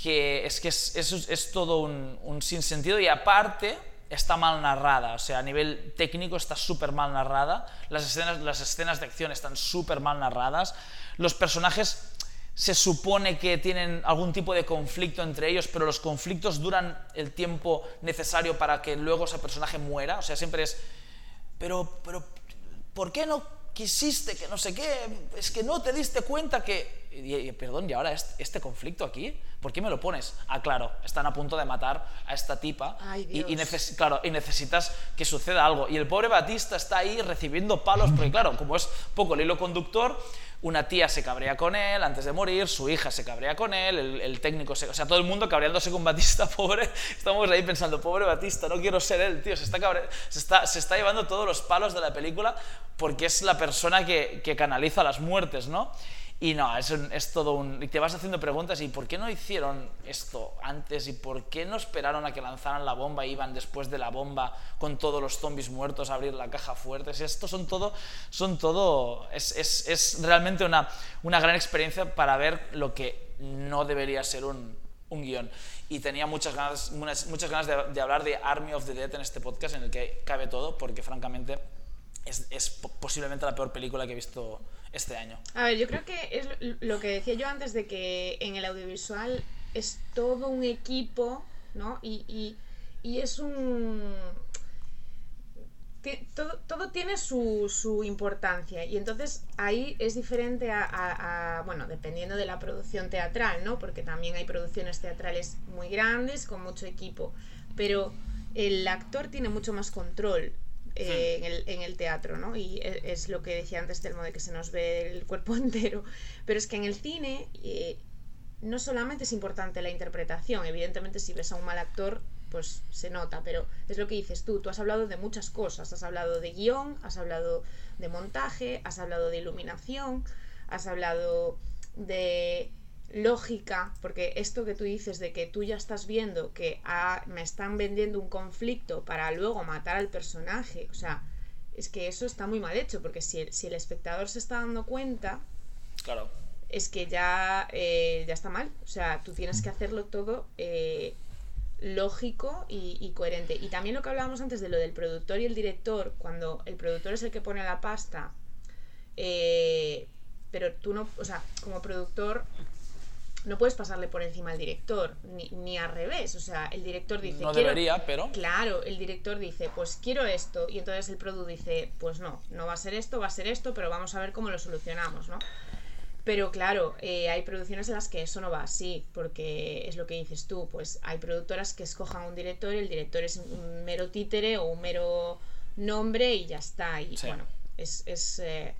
que es que es, es, es todo un, un sinsentido. Y aparte está mal narrada, o sea, a nivel técnico está súper mal narrada, las escenas, las escenas de acción están súper mal narradas, los personajes se supone que tienen algún tipo de conflicto entre ellos, pero los conflictos duran el tiempo necesario para que luego ese personaje muera, o sea, siempre es, pero, pero, ¿por qué no quisiste que no sé qué? Es que no te diste cuenta que... Y, y, perdón, y ahora este, este, conflicto aquí, ¿por qué me lo pones? Ah, claro, están a punto de matar a esta tipa Ay, y, y, Dios. neces- claro, y necesitas que suceda algo. Y el pobre Batista está ahí recibiendo palos, porque claro, como es poco el hilo conductor, una tía se cabrea con él antes de morir, su hija se cabrea con él, el, el técnico se... O sea, todo el mundo cabreándose con Batista, pobre. Estamos ahí pensando, pobre Batista, no quiero ser él, tío. Se está, cabre- se está, se está llevando todos los palos de la película porque es la persona que, que canaliza las muertes, ¿no? Y no, es, es todo un... Y te vas haciendo preguntas, ¿y por qué no hicieron esto antes? ¿Y por qué no esperaron a que lanzaran la bomba y iban después de la bomba con todos los zombies muertos a abrir la caja fuerte? Si Esto son todo... Son todo es, es, es realmente una, una gran experiencia para ver lo que no debería ser un, un guion. Y tenía muchas ganas, muchas, muchas ganas de, de hablar de Army of the Dead en este podcast, en el que cabe todo, porque francamente es, es posiblemente la peor película que he visto este año. A ver, yo creo que es lo que decía yo antes de que en el audiovisual es todo un equipo, ¿no? Y, y, y es un... Todo, todo, tiene su, su, importancia y entonces ahí es diferente a, a, a, bueno, dependiendo de la producción teatral, ¿no? Porque también hay producciones teatrales muy grandes con mucho equipo, pero el actor tiene mucho más control eh, en, el, en, el, teatro, ¿no? Y e, es, lo que decía antes del modo de que se nos ve el cuerpo entero. Pero es que en el cine eh, no solamente es importante la interpretación, evidentemente si ves a un mal actor, pues se nota, pero es lo que dices tú, tú has hablado de muchas cosas, has hablado de guion, has hablado de montaje, has hablado de iluminación, has hablado de lógica, porque esto que tú dices de que tú ya estás viendo que ah, me están vendiendo un conflicto para luego matar al personaje, o sea, es que eso está muy mal hecho, porque si el, si el espectador se está dando cuenta, claro. es que ya, eh, ya está mal, o sea, tú tienes que hacerlo todo eh, lógico y, y, coherente. Y también lo que hablábamos antes de lo del productor y el director, cuando el productor es el que pone la pasta, eh, pero tú no, o sea, como productor no puedes pasarle por encima al director, ni, ni al revés. O sea, el director dice. No debería, pero. Claro, el director dice, pues quiero esto. Y entonces el productor dice, pues no, no va a ser esto, va a ser esto, pero vamos a ver cómo lo solucionamos, ¿no? Pero claro, eh, hay producciones en las que eso no va así, porque es lo que dices tú, pues hay productoras que escojan un director y el director es un mero títere o un mero nombre y ya está. Y sí. bueno, es. es eh,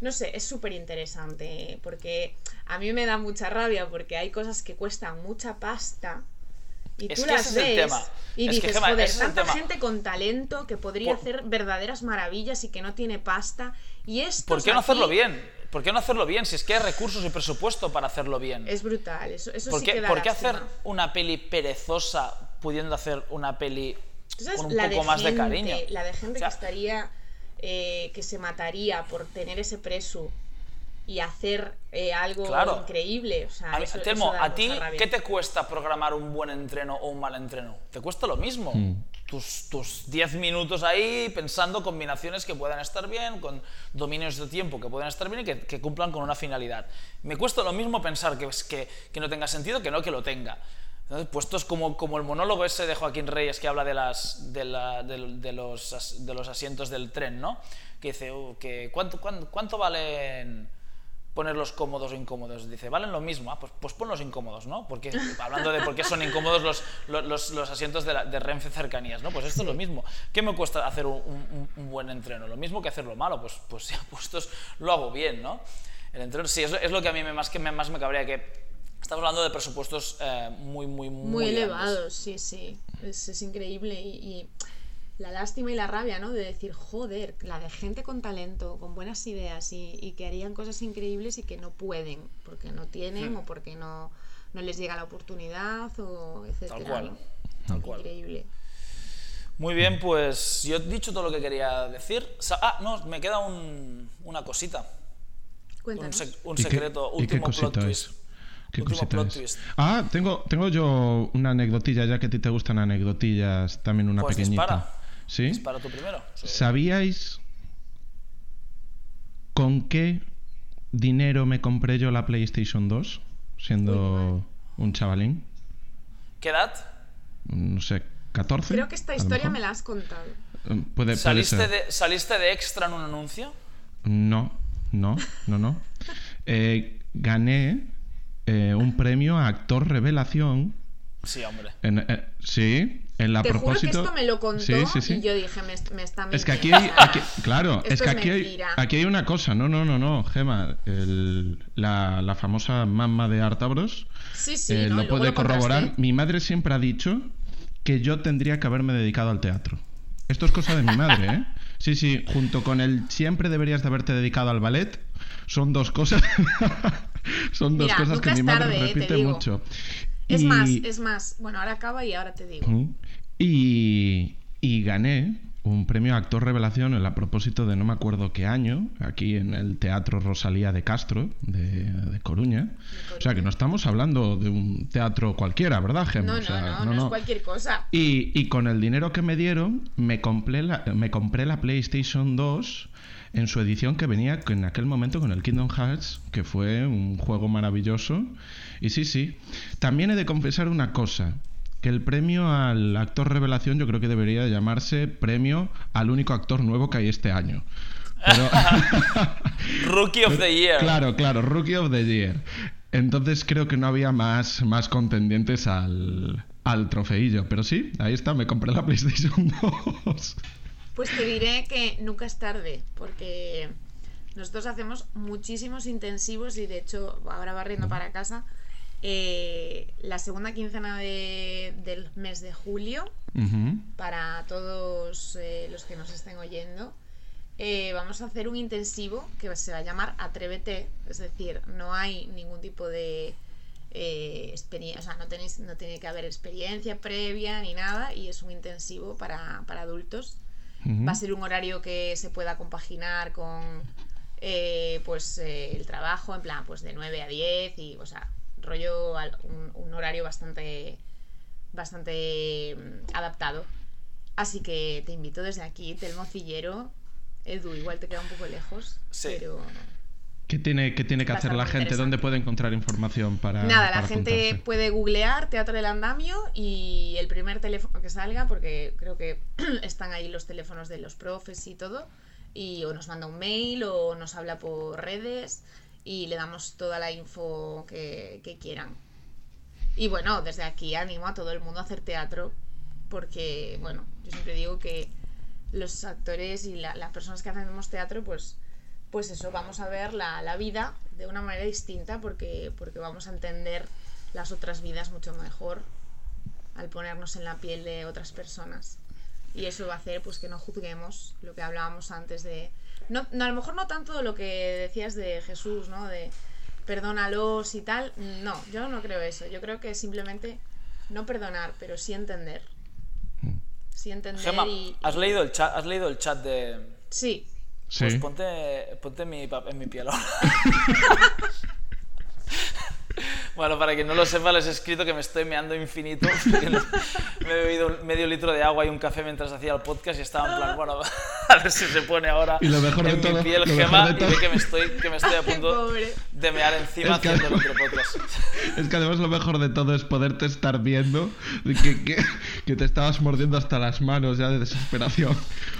no sé, es súper interesante porque a mí me da mucha rabia porque hay cosas que cuestan mucha pasta y es tú que las ese es el ves tema. y Es que, dices, Gemma, joder, es tanta gente con talento que podría Por- hacer verdaderas maravillas y que no tiene pasta y esto ¿Por qué no hacerlo bien? ¿Por qué no hacerlo bien? Si es que hay recursos y presupuesto para hacerlo bien. Es brutal, eso, eso ¿Por sí qué, que da por qué hacer una peli perezosa pudiendo hacer una peli ¿Tú sabes con un la poco de más de cariño? La de gente O sea, que estaría, eh, que se mataría por tener ese preso y hacer eh, algo Claro. increíble. O sea, A, mí- eso- Telmo, eso ¿a ti qué te cuesta programar un buen entreno o un mal entreno? Te cuesta lo mismo. Mm. Tus, tus 10 minutos ahí pensando combinaciones que puedan estar bien, con dominios de tiempo que puedan estar bien y que, que cumplan con una finalidad. Me cuesta lo mismo pensar que, que, que no tenga sentido que no que lo tenga. Entonces, puestos como, como el monólogo ese de Joaquín Reyes que habla de, las, de, los, de los asientos del tren, ¿no? Que dice, uh, que ¿cuánto, cuánto, cuánto valen ponerlos cómodos o incómodos. Dice, valen lo mismo, ah, pues, pues ponlos incómodos, ¿no? Porque, hablando de por qué son incómodos los, los, los- asientos de, Renfe cercanías, ¿no? Pues esto es lo mismo. ¿Qué me cuesta hacer un, buen entreno? Lo mismo que hacerlo malo, pues, pues ya puestos lo hago bien, ¿no? El entreno, sí, es, es lo que a mí me, más, que me, más me cabrea, que estamos hablando de presupuestos eh, muy, muy, muy, Muy elevados, sí, sí. Es, es increíble y, y la lástima y la rabia, ¿no? De decir, joder, la de gente con talento, con buenas ideas y, y que harían cosas increíbles y que no pueden, porque no tienen Hmm. o porque no, no les llega la oportunidad o etcétera. Tal cual, tal cual. Increíble. Muy bien, pues yo he dicho todo lo que quería decir. Ah, no, me queda un- una cosita. Un, Cuéntanos. sec- un ¿Y qué- secreto, y qué último cosita plot es? ¿Qué Último cosita plot es? twist. Ah, tengo, tengo yo una anecdotilla, ya que a ti te gustan anecdotillas, también una Pues pequeñita. dispara. ¿Sí? Dispara tú primero. Sí. ¿Sabíais con qué dinero me compré yo la PlayStation 2? Siendo un chavalín. ¿Qué edad? No sé, 14. Creo que esta historia me la has contado. Puede, puede ¿Saliste ser. de, ¿Saliste de extra en un anuncio? No, no, no, no. Eh, gané eh, un premio a actor revelación. Sí, hombre. En, eh, sí, en la Te juro que propósito. esto me lo contó Sí, sí, sí. y yo dije, me, me está Es que aquí mintiendo, hay, aquí- claro, esto es que aquí hay, aquí hay una cosa, no, no, no, no, Gema, el- la, la famosa mamá de Artabros Sí, sí, eh, ¿no? lo puede lo corroborar. Mi madre siempre ha dicho que yo tendría que haberme dedicado al teatro. Esto es cosa de mi madre, ¿eh? Sí, sí, junto con el siempre deberías de haberte dedicado al ballet, son dos cosas, son dos Mira, cosas nunca que mi madre tarde, eh, te repite mucho. Es Y- más, es más. Bueno, ahora acaba y ahora te digo. Y, y gané un premio actor revelación a propósito de no me acuerdo qué año, aquí en el Teatro Rosalía de Castro, de, Coruña. O sea que no estamos hablando de un teatro cualquiera, ¿verdad, Gemma? No, no, no, no, es cualquier cosa. Y, y, con el dinero que me dieron, me compré la, me compré la PlayStation 2 en su edición que venía en aquel momento con el Kingdom Hearts, que fue un juego maravilloso. Y sí, sí. También he de confesar una cosa que el premio al actor revelación yo creo que debería llamarse premio al único actor nuevo que hay este año. rookie of the Year. Claro, claro, Rookie of the Year. Entonces creo que no había más, más contendientes al, al trofeillo. Pero sí, ahí está, me compré la PlayStation 2. Pues te diré que nunca es tarde, porque nosotros hacemos muchísimos intensivos y de hecho ahora barriendo para casa eh, la segunda quincena del mes de julio, para todos eh, los que nos estén oyendo, eh, vamos a hacer un intensivo que se va a llamar Atrévete, es decir, no hay ningún tipo de experiencia, o sea, no, tenéis, no tiene que haber experiencia previa ni nada, y es un intensivo para, adultos. Va a ser un horario que se pueda compaginar con pues el trabajo, en plan, pues de 9 a 10 y, o sea, rollo un, horario bastante, bastante mm, adaptado. Así que te invito desde aquí, Telmo Cillero. Edu, igual te queda un poco lejos, pero... ¿Qué tiene, qué tiene que hacer la gente? ¿Dónde puede encontrar información para.? Nada, la gente puede googlear Teatro del Andamio y el primer teléfono que salga, porque creo que están ahí los teléfonos de los profes y todo, y o nos manda un mail o nos habla por redes y le damos toda la info que, quieran. Y bueno, desde aquí animo a todo el mundo a hacer teatro porque, bueno, yo siempre digo que los actores y las personas que hacemos teatro, pues, pues eso, vamos a ver la, la, vida de una manera distinta porque, porque vamos a entender las otras vidas mucho mejor al ponernos en la piel de otras personas. Y eso va a hacer pues que no juzguemos lo que hablábamos antes de no, a lo mejor no tanto lo que decías de Jesús, ¿no? De perdónalos y tal. No, yo no creo eso. Yo creo que simplemente no perdonar, pero sí entender. Sí entender y, ¿has leído el chat, has leído el chat de Sí. Pues ponte, ponte en mi, en mi piel ahora. Bueno, para quien no lo sepa, les he escrito que me estoy meando infinito. me he bebido medio litro de agua y un café mientras hacía el podcast y estaba en plan, bueno, a ver si se pone ahora y lo mejor en de mi piel gema y ve que me estoy, que me estoy a punto de mear encima haciendo el otro podcast. Es que además lo mejor de todo es poderte estar viendo que, que, que, te estabas mordiendo hasta las manos ya de desesperación.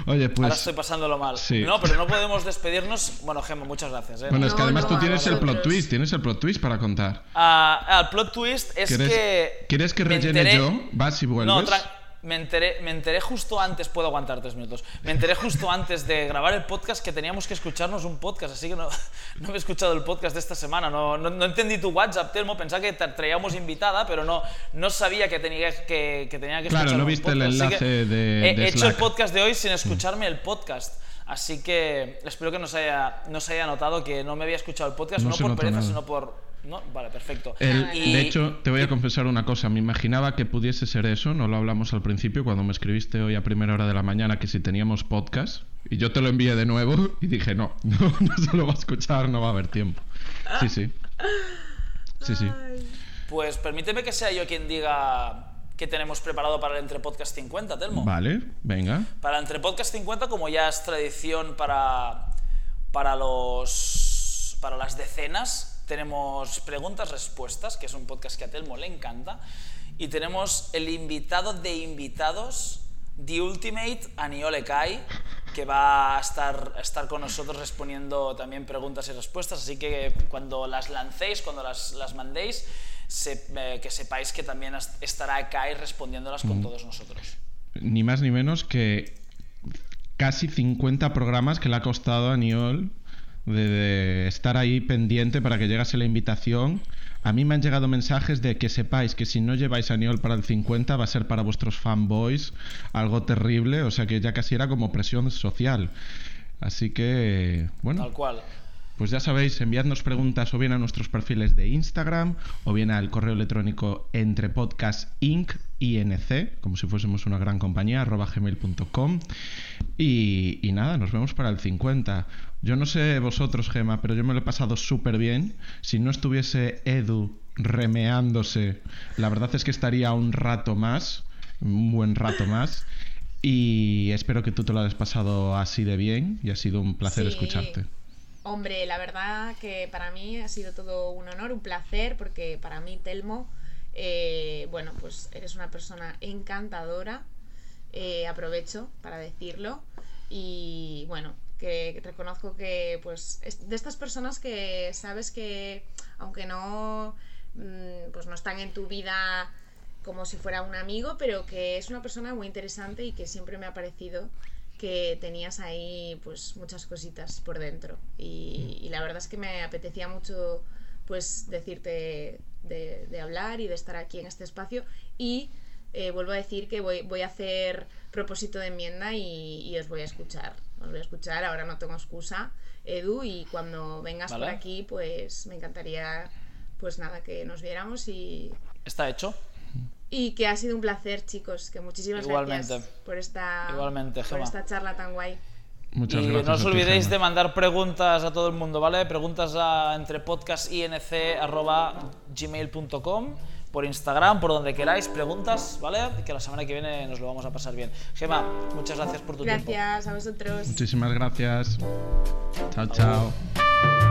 Oye, pues... Ahora estoy pasándolo mal. No, pero no podemos despedirnos. Bueno, Gema, muchas gracias. ¿eh? Bueno, es que además tú tienes el plot twist, tienes el plot twist para contar. Ah, el plot twist es que. ¿Quieres que rellene yo? ¿Vas y vuelves? No, me enteré, me enteré justo antes, puedo aguantar tres minutos, me enteré justo antes de grabar el podcast que teníamos que escucharnos un podcast, así que no, no he escuchado el podcast de esta semana, no, no, entendí tu WhatsApp, Telmo, pensaba que te traíamos invitada, pero no, no sabía que tenía que, que, tenía que Claro, no viste el enlace de, He hecho el podcast de hoy sin escucharme el podcast. Así que espero que no se haya, no se haya notado que no me había escuchado el podcast, no, por pereza, sino por, ¿no? Vale, perfecto. De hecho, te voy a confesar una cosa. Me imaginaba que pudiese ser eso, no lo hablamos al principio, cuando me escribiste hoy a primera hora de la mañana que si teníamos podcast. Y yo te lo envié de nuevo y dije, no, no, no se lo va a escuchar, no va a haber tiempo. Sí, sí. Sí, sí. Pues permíteme que sea yo quien diga qué tenemos preparado para el Entre Podcast 50, Telmo. Vale, venga. Para el Entre Podcast 50, como ya es tradición para, para, los, para las decenas, tenemos preguntas-respuestas, que es un podcast que a Telmo le encanta, y tenemos el invitado de invitados, The Ultimate Aniole Kai, que va a estar, estar con nosotros respondiendo también preguntas y respuestas, así que cuando las lancéis, cuando las, las mandéis, eh, que sepáis que también estará Kai respondiéndolas con mm. todos nosotros. Ni más ni menos que casi 50 programas que le ha costado a Aniol de, estar ahí pendiente para que llegase la invitación. A mí me han llegado mensajes de que sepáis que si no lleváis a Niol para el 50 va a ser para vuestros fanboys algo terrible, o sea que ya casi era como presión social. Así que, bueno. Tal cual. Pues ya sabéis, enviadnos preguntas o bien a nuestros perfiles de Instagram o bien al correo electrónico entre podcast inc, como si fuésemos una gran compañía, arroba gmail.com. Y, y nada, nos vemos para el 50. Yo no sé vosotros, Gema, pero yo me lo he pasado súper bien. Si no estuviese Edu remeándose, la verdad es que estaría un rato más, un buen rato más. Y espero que tú te lo hayas pasado así de bien y ha sido un placer Sí. escucharte. Hombre, la verdad que para mí ha sido todo un honor, un placer, porque para mí, Telmo, eh, bueno, pues eres una persona encantadora, eh, aprovecho para decirlo, y bueno, que reconozco que pues es de estas personas que sabes que aunque no mm, pues no están en tu vida como si fuera un amigo, pero que es una persona muy interesante y que siempre me ha parecido que tenías ahí pues muchas cositas por dentro. Y, y la verdad es que me apetecía mucho pues decirte de, de hablar y de estar aquí en este espacio. Y eh, vuelvo a decir que voy, voy a hacer propósito de enmienda y, y os voy a escuchar. Os voy a escuchar, ahora no tengo excusa Edu y cuando vengas Vale. por aquí pues me encantaría pues nada que nos viéramos y, Está hecho. Y que ha sido un placer, chicos. Que muchísimas Igualmente. gracias por esta, Igualmente, por Gema. esta charla tan guay. Muchas y gracias. no os ti, olvidéis de mandar preguntas a todo el mundo, ¿vale? Preguntas a entre podcastinc.gmail.com por Instagram, por donde queráis, preguntas, ¿vale? Y que la semana que viene nos lo vamos a pasar bien. Gema, muchas gracias por tu tiempo. Gracias a vosotros. Muchísimas gracias. Chao, chao.